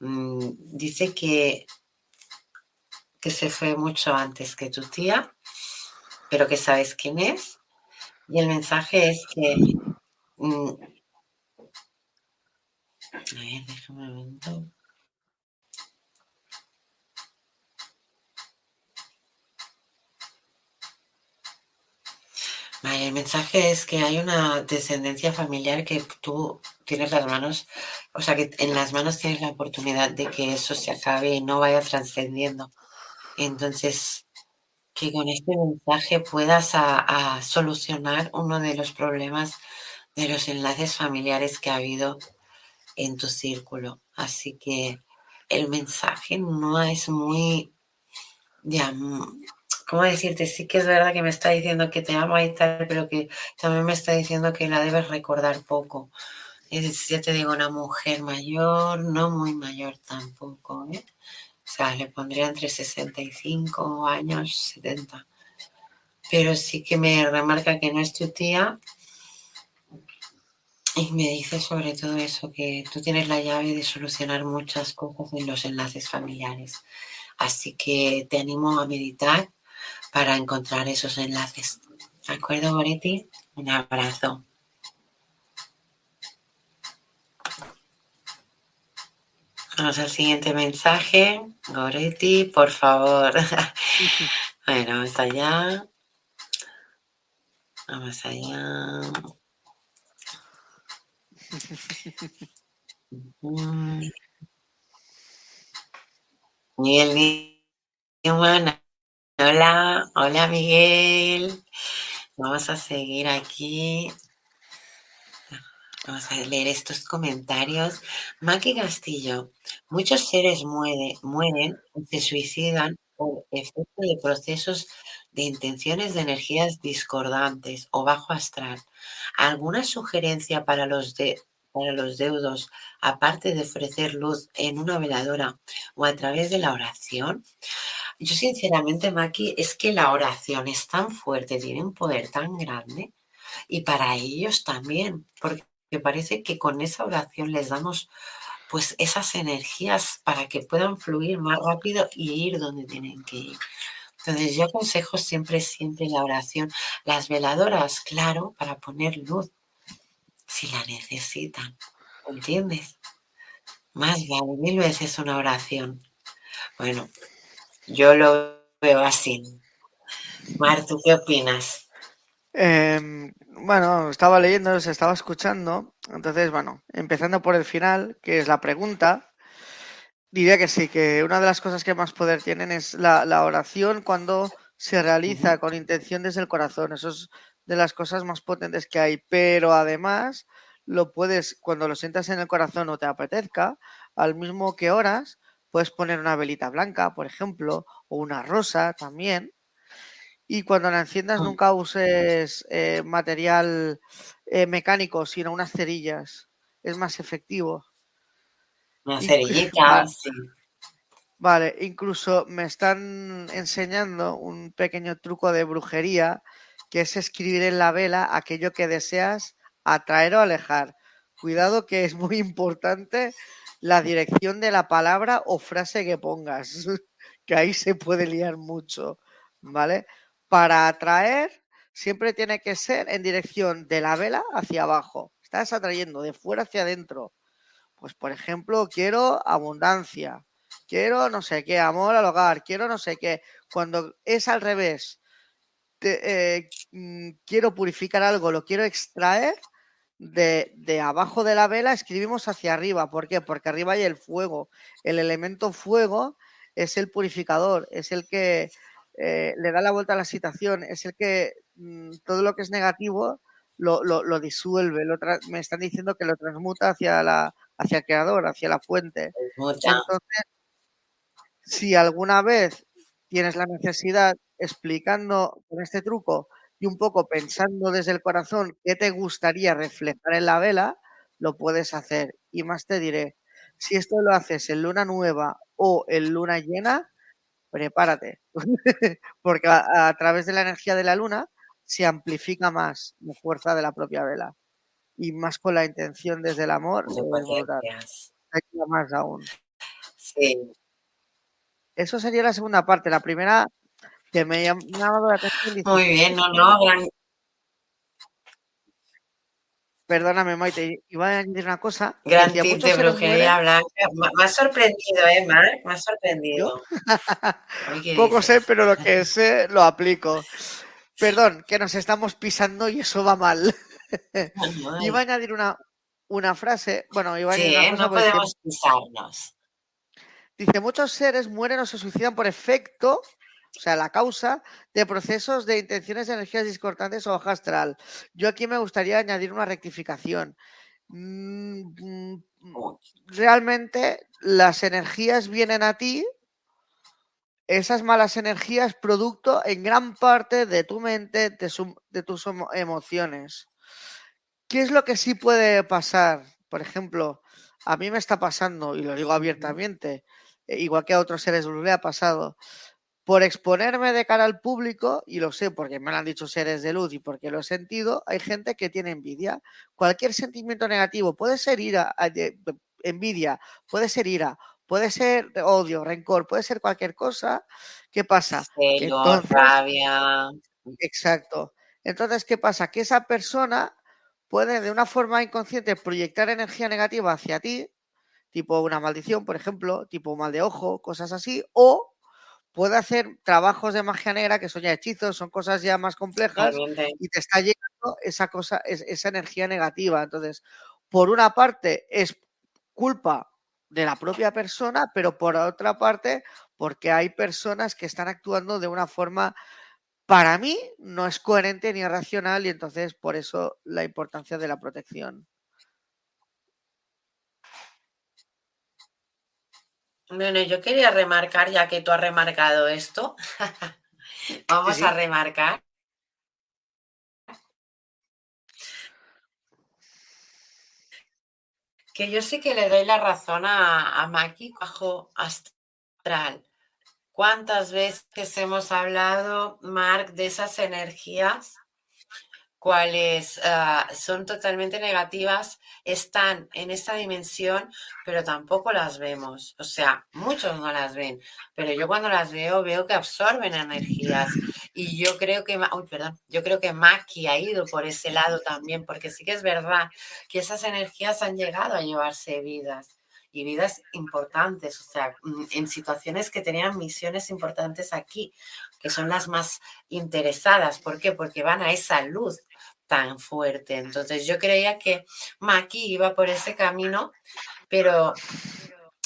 Mm, dice que, que se fue mucho antes que tu tía, pero que sabes quién es. Y el mensaje es que... Mm, a ver, déjame un momento. el mensaje es que hay una descendencia familiar que tú tienes las manos, o sea, que en las manos tienes la oportunidad de que eso se acabe y no vaya trascendiendo. Entonces, que con este mensaje puedas solucionar uno de los problemas de los enlaces familiares que ha habido en tu círculo. Así que el mensaje no es muy, ya, ¿cómo decirte? Sí que es verdad que me está diciendo que te amo y tal, pero que también me está diciendo que la debes recordar poco. Es, ya te digo, una mujer mayor, no muy mayor tampoco, ¿eh? O sea, le pondría entre 65 años, 70. Pero sí que me remarca que no es tu tía y me dice sobre todo eso, que tú tienes la llave de solucionar muchas cosas en los enlaces familiares. Así que te animo a meditar para encontrar esos enlaces. ¿De acuerdo, Goretti? Un abrazo. Vamos al siguiente mensaje. Goretti, por favor. bueno, vamos allá. Vamos allá. Miguel Newman Hola, hola Miguel. Vamos a seguir aquí. Vamos a leer estos comentarios. Maki Castillo, muchos seres mueren o se suicidan por efecto de procesos de intenciones de energías discordantes o bajo astral. ¿Alguna sugerencia para los, de, para los deudos, aparte de ofrecer luz en una veladora o a través de la oración? Yo sinceramente, Maki, es que la oración es tan fuerte, tiene un poder tan grande y para ellos también, porque parece que con esa oración les damos pues esas energías para que puedan fluir más rápido y ir donde tienen que ir. Entonces yo aconsejo siempre, siempre la oración. Las veladoras, claro, para poner luz, si la necesitan, ¿entiendes? Más vale mil veces una oración. Bueno, yo lo veo así. Mar, ¿tú qué opinas? Em, bueno, estaba leyendo, se estaba escuchando. Entonces, bueno, empezando por el final, que es la pregunta, diría que sí, que una de las cosas que más poder tienen es la, oración cuando se realiza con intención desde el corazón. Eso es de las cosas más potentes que hay. Pero además, lo puedes, cuando lo sientas en el corazón o te apetezca, al mismo que horas, puedes poner una velita blanca, por ejemplo, o una rosa también y cuando la enciendas nunca uses eh, material eh, mecánico, sino unas cerillas. Es más efectivo. Unas cerillitas, sí. Vale, incluso me están enseñando un pequeño truco de brujería que es escribir en la vela aquello que deseas atraer o alejar. Cuidado que es muy importante la dirección de la palabra o frase que pongas, que ahí se puede liar mucho, ¿vale? Para atraer siempre tiene que ser en dirección de la vela hacia abajo. Estás atrayendo de fuera hacia adentro. Pues por ejemplo, quiero abundancia, quiero no sé qué, amor al hogar, quiero no sé qué. Cuando es al revés, eh, mm, quiero purificar algo, lo quiero extraer, de, de, abajo de la vela escribimos hacia arriba. ¿Por qué? Porque arriba hay el fuego. El elemento fuego es el purificador, es el que eh, le da la vuelta a la situación, es el que mm, todo lo que es negativo lo, lo, disuelve, lo me están diciendo que lo transmuta hacia, la, hacia el creador, hacia la fuente. Entonces, si alguna vez tienes la necesidad explicando con este truco y un poco pensando desde el corazón qué te gustaría reflejar en la vela, lo puedes hacer. Y más te diré, si esto lo haces en luna nueva o en luna llena, prepárate, porque a, través de la energía de la luna se amplifica más la fuerza de la propia vela y más con la intención desde el amor más aún. Sí. Eso sería la segunda parte. La primera que me ha llamado la atención. Muy bien, no, no, Perdóname, Maite, iba a añadir una cosa. Gran tip de brujería blanca. Me ha sorprendido, ¿eh, Marc? Me ha sorprendido. Poco sé, pero lo que sé lo aplico. Perdón, que nos estamos pisando y eso va mal. iba a añadir una, una frase. Bueno, iba a añadir sí, no podemos pisarnos. Dice, muchos seres mueren o se suicidan por efecto o sea, la causa de procesos de intenciones de energías discordantes o baja astral. Yo aquí me gustaría añadir una rectificación. Mm, mm, realmente las energías vienen a ti, esas malas energías, producto en gran parte de tu mente, de, tus emociones. ¿Qué es lo que sí puede pasar? Por ejemplo, a mí me está pasando, y lo digo abiertamente, eh, igual que a otros seres le ha pasado, por exponerme de cara al público, y lo sé porque me lo han dicho seres de luz y porque lo he sentido, hay gente que tiene envidia. Cualquier sentimiento negativo puede ser ira, envidia, puede ser ira, puede ser odio, rencor, puede ser cualquier cosa. ¿Qué pasa? rabia. Exacto. Entonces, ¿qué pasa? Que esa persona puede de una forma inconsciente proyectar energía negativa hacia ti, tipo una maldición, por ejemplo, tipo mal de ojo, cosas así, o puede hacer trabajos de magia negra que son ya hechizos, son cosas ya más complejas y te está llegando esa cosa, esa energía negativa. Entonces, por una parte es culpa de la propia persona, pero por otra parte, porque hay personas que están actuando de una forma, para mí, no es coherente ni racional y entonces por eso la importancia de la protección. Bueno, yo quería remarcar, ya que tú has remarcado esto, vamos a remarcar. Que yo sí que le doy la razón a, a Maki bajo astral. ¿Cuántas veces hemos hablado, Mark, de esas energías cuales ah, son totalmente negativas, están en esta dimensión, pero tampoco las vemos. O sea, muchos no las ven, pero yo cuando las veo, veo que absorben energías. Y yo creo que, perdón, yo creo que Maki ha ido por ese lado también, porque sí que es verdad que esas energías han llegado a llevarse vidas y vidas importantes, o sea, mm, en situaciones que tenían misiones importantes aquí, que son las más interesadas. ¿Por qué? Porque van a esa luz tan fuerte. Entonces yo creía que Maki iba por ese camino, pero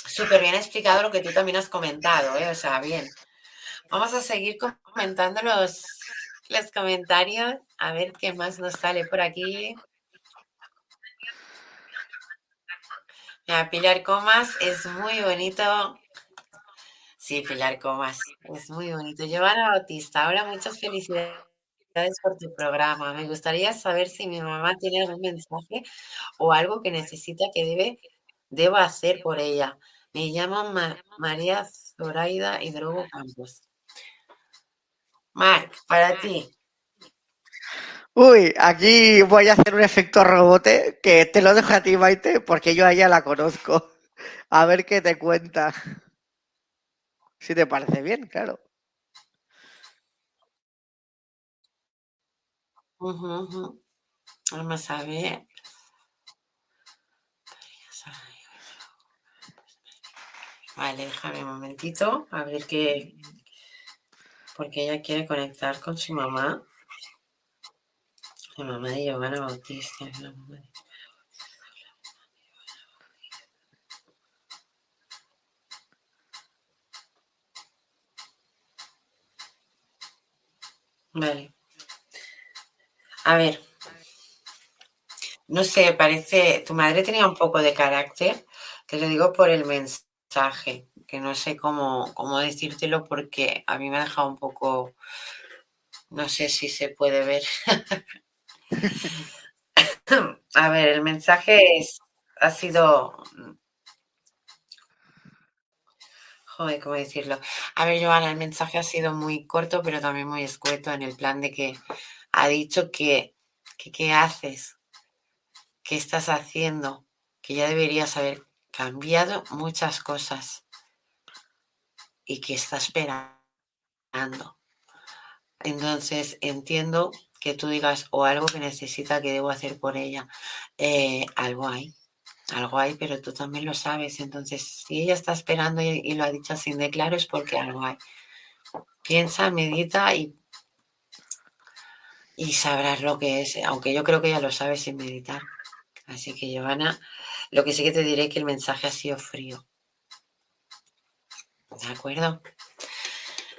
súper bien explicado lo que tú también has comentado, ¿eh? o sea, bien. Vamos a seguir comentando los, los comentarios, a ver qué más nos sale por aquí. Pilar Comas es muy bonito. Sí, Pilar Comas, es muy bonito. Giovanna Bautista, hola, muchas felicidades por tu programa. Me gustaría saber si mi mamá tiene algún mensaje o algo que necesita que debe, debo hacer por ella. Me llamo María Zoraida Hidrogo Campos. Marc, para ti. Uy, aquí voy a hacer un efecto rebote que te lo dejo a ti, Maite, porque yo a ella la conozco. A ver qué te cuenta. Si te parece bien, claro. Vamos a ver. Vale, déjame un momentito, a ver qué. Porque ella quiere conectar con su mamá. La mamá de Giovanna Bautista. Vale. A ver. No sé, parece. Tu madre tenía un poco de carácter. Te lo digo por el mensaje, que no sé cómo, cómo decírtelo porque a mí me ha dejado un poco. No sé si se puede ver. A ver, el mensaje es, ha sido... Joder, ¿cómo decirlo? A ver, Joana, el mensaje ha sido muy corto, pero también muy escueto en el plan de que ha dicho que, que ¿qué haces? ¿Qué estás haciendo? Que ya deberías haber cambiado muchas cosas y que está esperando. Entonces, entiendo que tú digas o algo que necesita que debo hacer por ella, eh, algo hay, algo hay, pero tú también lo sabes. Entonces, si ella está esperando y, lo ha dicho sin de claro, es porque algo hay. Piensa, medita y, y sabrás lo que es, aunque yo creo que ya lo sabes sin meditar. Así que, Giovanna, lo que sí que te diré es que el mensaje ha sido frío. ¿De acuerdo?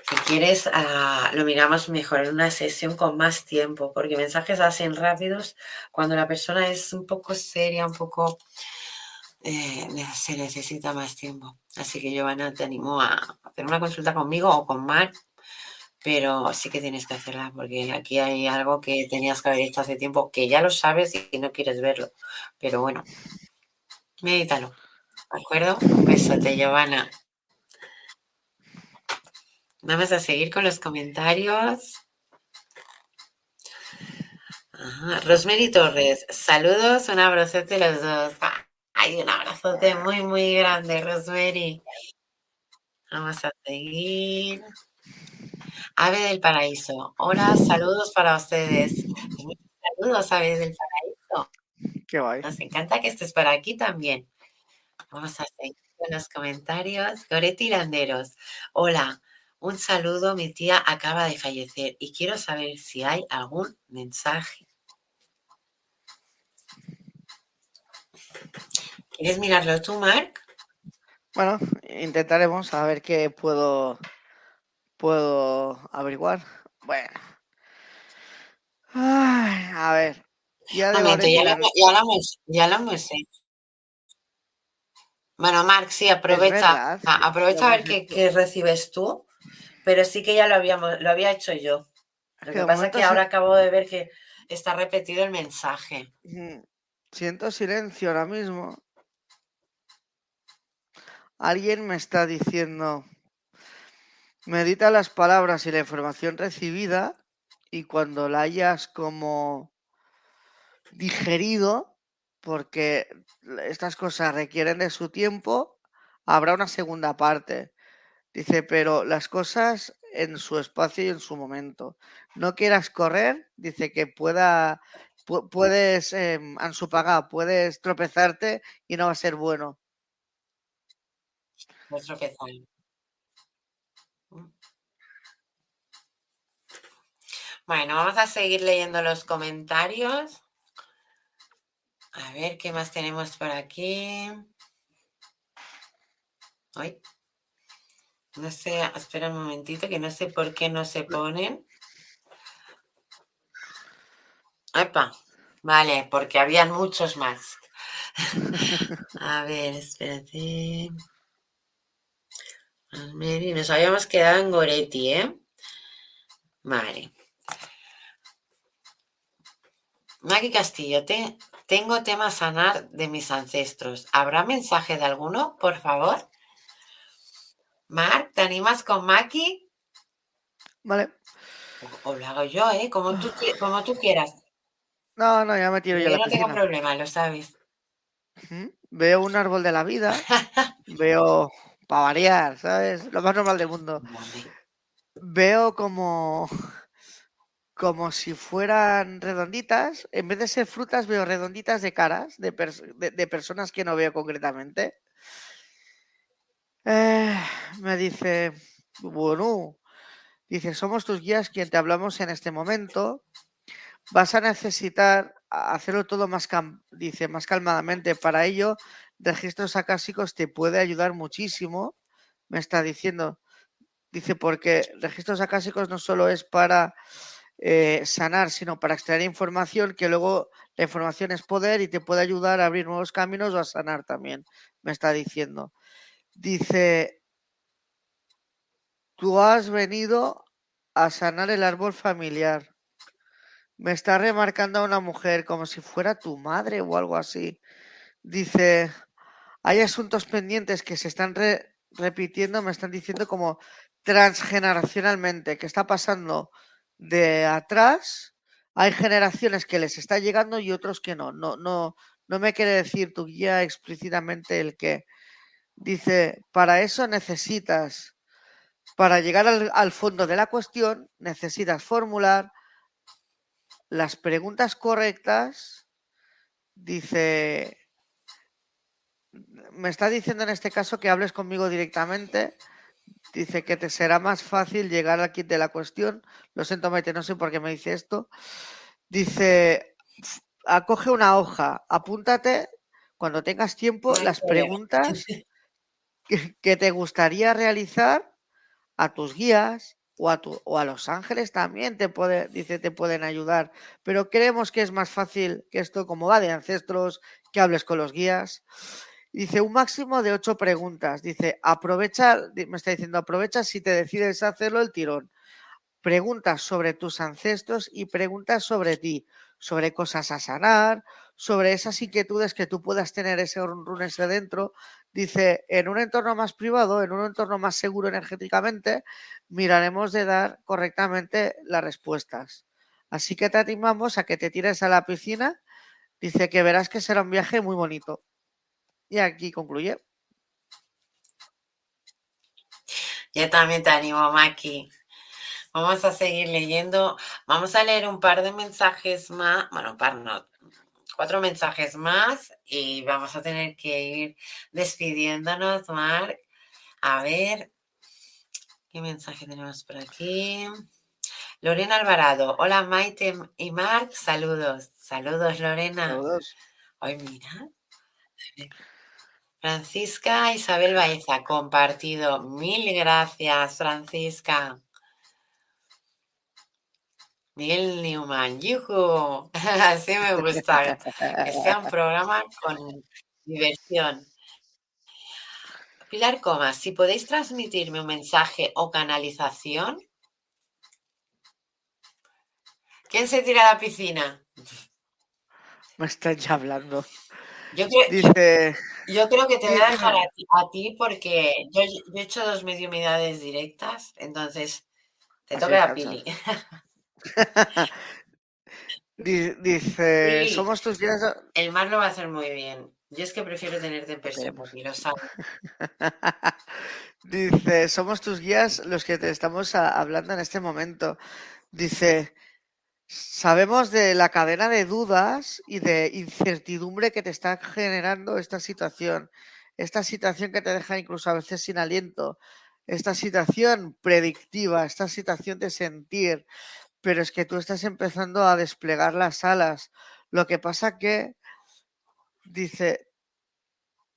Si quieres, ah, lo miramos mejor en una sesión con más tiempo, porque mensajes hacen rápidos cuando la persona es un poco seria, un poco... Eh, se necesita más tiempo. Así que, Giovanna, te animo a hacer una consulta conmigo o con Mark, pero sí que tienes que hacerla, porque aquí hay algo que tenías que haber hecho hace tiempo, que ya lo sabes y no quieres verlo. Pero bueno, medítalo. ¿De acuerdo? Un besote, Giovanna. Vamos a seguir con los comentarios. Rosemary Torres, saludos, un abrazote los dos. Ay, un abrazote muy, muy grande, Rosemary. Vamos a seguir. Ave del Paraíso. Hola, saludos para ustedes. Saludos, Ave del Paraíso. Qué guay. Nos encanta que estés por aquí también. Vamos a seguir con los comentarios. Goretti Landeros. Hola, un saludo, mi tía acaba de fallecer y quiero saber si hay algún mensaje. ¿Quieres mirarlo tú, Mark? Bueno, intentaremos a ver qué puedo puedo averiguar. Bueno. a ver. Ya, ya, lo, ya, lo hemos, ya lo hemos hecho. Bueno, Marc, sí, aprovecha, aprovecha a ver qué, recibes tú, pero sí que ya lo habíamos, lo había hecho yo. Lo que, pasa es que ahora acabo de ver que está repetido el mensaje. Siento silencio ahora mismo. Alguien me está diciendo, medita las palabras y la información recibida y cuando la hayas como digerido, porque estas cosas requieren de su tiempo, habrá una segunda parte. Dice, pero las cosas en su espacio y en su momento. No quieras correr, dice que pueda, puedes, eh, puedes tropezarte y no va a ser bueno. Bueno, vamos a seguir leyendo los comentarios. A ver qué más tenemos por aquí. Ay. No sé, espera un momentito, que no sé por qué no se ponen. Epa, vale, porque habían muchos más. A ver, espérate. Nos habíamos quedado en Goretti, ¿eh? Vale. Maggie Castillo, te, tengo tema sanar de mis ancestros. ¿Habrá mensaje de alguno, por favor? Marc, ¿te animas con Maki? Vale. O, lo hago yo, ¿eh? Como tú, como tú quieras. No, no, ya me tiro yo. Yo no tengo problema, lo sabes. Veo un árbol de la vida. veo, para variar, ¿sabes? Lo más normal del mundo. Veo como como si fueran redonditas. En vez de ser frutas, veo redonditas de caras de, personas que no veo concretamente. Eh, me dice, bueno, dice, somos tus guías quien te hablamos en este momento. Vas a necesitar hacerlo todo más, dice, más calmadamente. Para ello, registros acásicos te puede ayudar muchísimo. Me está diciendo, dice, porque registros acásicos no solo es para eh, sanar, sino para extraer información, que luego la información es poder y te puede ayudar a abrir nuevos caminos o a sanar también, me está diciendo. Dice, tú has venido a sanar el árbol familiar. Me está remarcando a una mujer como si fuera tu madre o algo así. Dice, hay asuntos pendientes que se están repitiendo, me están diciendo como transgeneracionalmente, que está pasando de atrás hay generaciones que les está llegando y otros que no. No, no, no me quiere decir tu guía explícitamente el que. Dice, para eso necesitas, para llegar al, al fondo de la cuestión, necesitas formular las preguntas correctas. Dice, me está diciendo en este caso que hables conmigo directamente Dice que te será más fácil llegar al kit de la cuestión. Lo siento, Maite, no sé por qué me dice esto. Dice, acoge una hoja, apúntate cuando tengas tiempo las preguntas que, te gustaría realizar a tus guías o a, tu, o a los ángeles también te puede, dice, te pueden ayudar. Pero creemos que es más fácil que esto, como va de ancestros, que hables con los guías. Dice un máximo de ocho preguntas. Dice, aprovecha, me está diciendo, aprovecha si te decides hacerlo el tirón. Preguntas sobre tus ancestros y preguntas sobre ti, sobre cosas a sanar, sobre esas inquietudes que tú puedas tener ese ese dentro. Dice, en un entorno más privado, en un entorno más seguro energéticamente, miraremos de dar correctamente las respuestas. Así que te animamos a que te tires a la piscina. Dice que verás que será un viaje muy bonito. Y aquí concluye. Yo también te animo, Maki. Vamos a seguir leyendo. Vamos a leer un par de mensajes más. Bueno, un par no. Cuatro mensajes más y vamos a tener que ir despidiéndonos, Marc. A ver, ¿qué mensaje tenemos por aquí? Lorena Alvarado. Hola, Maite y Marc. Saludos. Saludos, Lorena. Saludos. Ay, mira. Francisca Isabel Baeza, compartido. Mil gracias, Francisca. Miguel Newman, yuhu. Así me gusta. Que sea un programa con diversión. Pilar Comas, si podéis transmitirme un mensaje o canalización. ¿Quién se tira a la piscina? Me están ya hablando. Yo creo, Dice. yo creo que te voy a dejar a ti, a ti porque yo, yo he hecho dos mediumidades directas, entonces te Así toca a descansas. Pili. Di- Dice, Sí. somos tus guías. El mar lo va a hacer muy bien. Yo es que prefiero tenerte en persona, y lo sabes. Dice, somos tus guías los que te estamos a- hablando en este momento. Dice, sabemos de la cadena de dudas y de incertidumbre que te está generando esta situación. Esta situación que te deja incluso a veces sin aliento. Esta situación predictiva, esta situación de sentir. Pero es que tú estás empezando a desplegar las alas. Lo que pasa que, dice,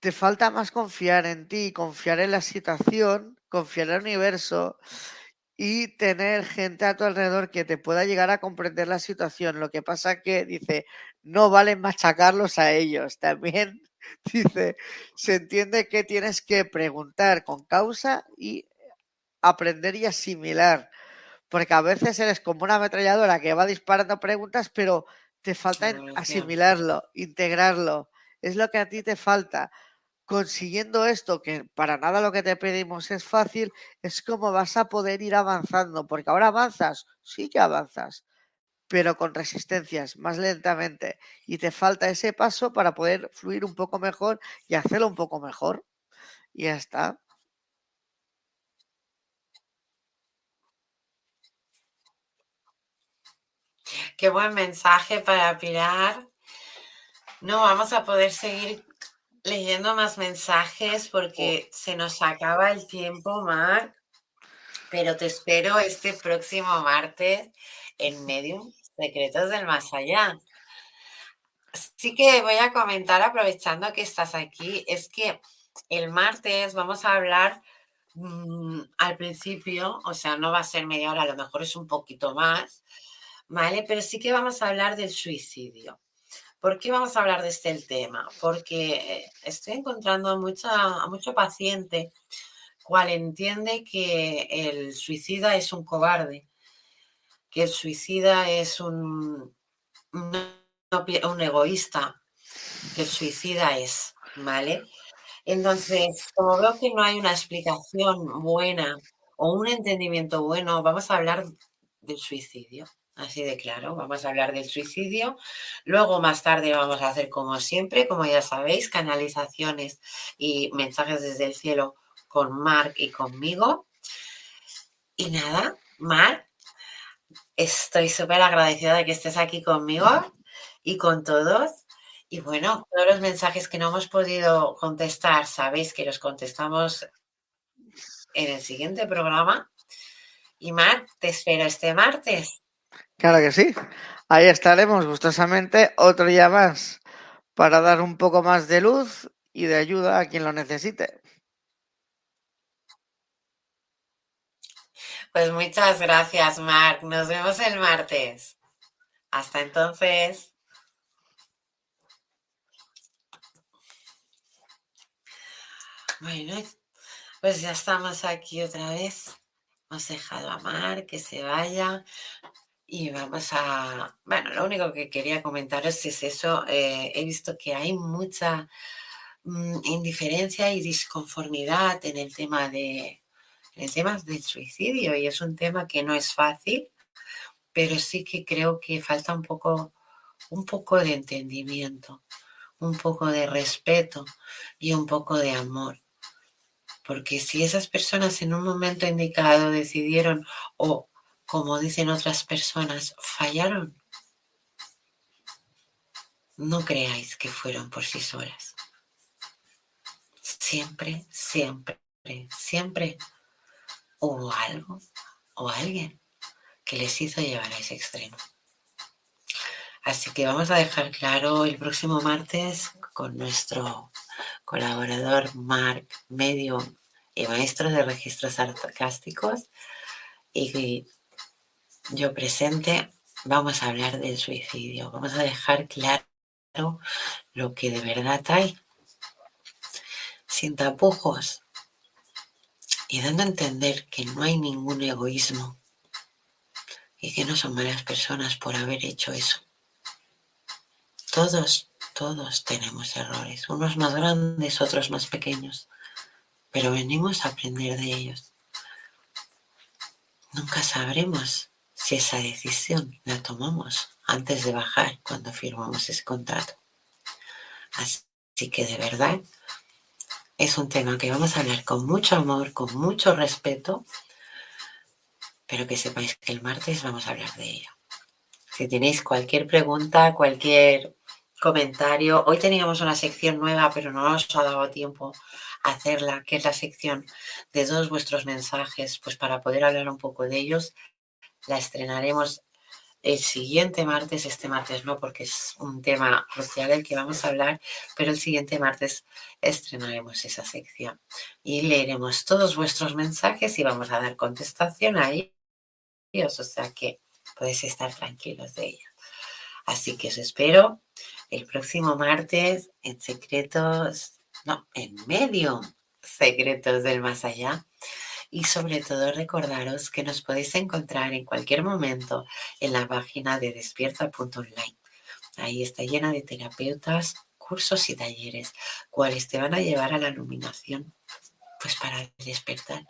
te falta más confiar en ti, confiar en la situación, confiar en el universo y tener gente a tu alrededor que te pueda llegar a comprender la situación. Lo que pasa que dice, no vale machacarlos a ellos. También dice, se entiende que tienes que preguntar con causa y aprender y asimilar. Porque a veces eres como una ametralladora que va disparando preguntas, pero te falta asimilarlo, integrarlo. Es lo que a ti te falta consiguiendo esto, que para nada lo que te pedimos es fácil, es como vas a poder ir avanzando, porque ahora avanzas, sí que avanzas, pero con resistencias, más lentamente, y te falta ese paso para poder fluir un poco mejor y hacerlo un poco mejor. Y ya está. Qué buen mensaje para Pilar. No vamos a poder seguir leyendo más mensajes porque se nos acaba el tiempo, Mar. Pero te espero este próximo martes en Medium Secretos del Más Allá. Sí que voy a comentar, aprovechando que estás aquí, es que el martes vamos a hablar mm, al principio, o sea, no va a ser media hora, a lo mejor es un poquito más, ¿vale? Pero sí que vamos a hablar del suicidio. ¿Por qué vamos a hablar de este tema? Porque eh, estoy encontrando a, mucha, a mucho paciente cual entiende que el suicida es un cobarde, que el suicida es un, un, un egoísta, que el suicida es, ¿vale? Entonces, como veo que no hay una explicación buena o un entendimiento bueno, vamos a hablar del suicidio. Así de claro, vamos a hablar del suicidio. Luego, más tarde, vamos a hacer como siempre, como ya sabéis, canalizaciones y mensajes desde el cielo con Marc y conmigo. Y nada, Marc, estoy súper agradecida de que estés aquí conmigo y con todos. Y bueno, todos los mensajes que no hemos podido contestar, sabéis que los contestamos en el siguiente programa. Y Marc, te espero este martes. Claro que sí. Ahí estaremos gustosamente otro día más para dar un poco más de luz y de ayuda a quien lo necesite. Pues muchas gracias, Marc. Nos vemos el martes. Hasta entonces. Bueno, pues ya estamos aquí otra vez. Hemos dejado a Mar que se vaya y vamos a... Bueno, lo único que quería comentaros es eso. Eh, he visto que hay mucha mm, indiferencia y disconformidad en el tema de en el del suicidio y es un tema que no es fácil, pero sí que creo que falta un poco un poco de entendimiento, un poco de respeto y un poco de amor. Porque si esas personas en un momento indicado decidieron o, como dicen otras personas, fallaron, no creáis que fueron por sí solas. Siempre, siempre, siempre hubo algo o alguien que les hizo llevar a ese extremo. Así que vamos a dejar claro el próximo martes con nuestro colaborador Marc Medio y maestro de registros sarcásticos y yo presente vamos a hablar del suicidio. Vamos a dejar claro lo que de verdad hay. Sin tapujos, y dando a entender que no hay ningún egoísmo y que no son malas personas por haber hecho eso. Todos, todos tenemos errores, unos más grandes, otros más pequeños, pero venimos a aprender de ellos. Nunca sabremos si esa decisión la tomamos antes de bajar cuando firmamos ese contrato. Así que de verdad es un tema que vamos a hablar con mucho amor, con mucho respeto, pero que sepáis que el martes vamos a hablar de ello. Si tenéis cualquier pregunta, cualquier comentario, hoy teníamos una sección nueva, pero no nos ha dado tiempo a hacerla, que es la sección de todos vuestros mensajes, pues para poder hablar un poco de ellos, la estrenaremos el siguiente martes, este martes no, porque es un tema crucial del que vamos a hablar, pero el siguiente martes estrenaremos esa sección y leeremos todos vuestros mensajes y vamos a dar contestación a ellos, o sea que podéis estar tranquilos de ello. Así que os espero el próximo martes en secretos, no, en medio secretos del más allá y sobre todo recordaros que nos podéis encontrar en cualquier momento en la página de despierta.online. Ahí está llena de terapeutas, cursos y talleres, cuales te van a llevar a la iluminación, pues para despertar.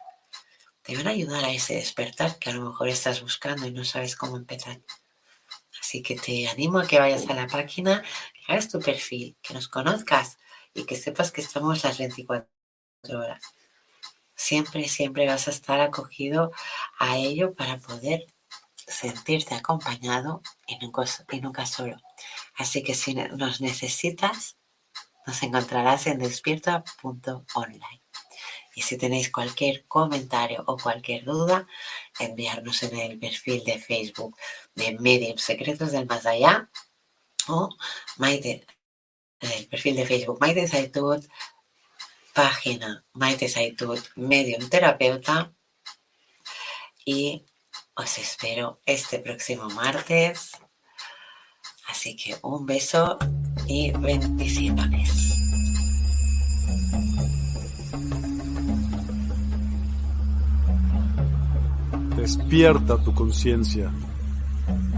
Te van a ayudar a ese despertar que a lo mejor estás buscando y no sabes cómo empezar. Así que te animo a que vayas a la página, que hagas tu perfil, que nos conozcas y que sepas que estamos las 24 horas siempre, siempre vas a estar acogido a ello para poder sentirte acompañado y nunca, y nunca solo. Así que si nos necesitas, nos encontrarás en despierta.online. Y si tenéis cualquier comentario o cualquier duda, enviarnos en el perfil de Facebook de Medium Secretos del Más Allá o Maite, el perfil de Facebook Maite página Maite Saitud Medium Terapeuta y os espero este próximo martes. Así que un beso y bendiciones. Despierta tu conciencia.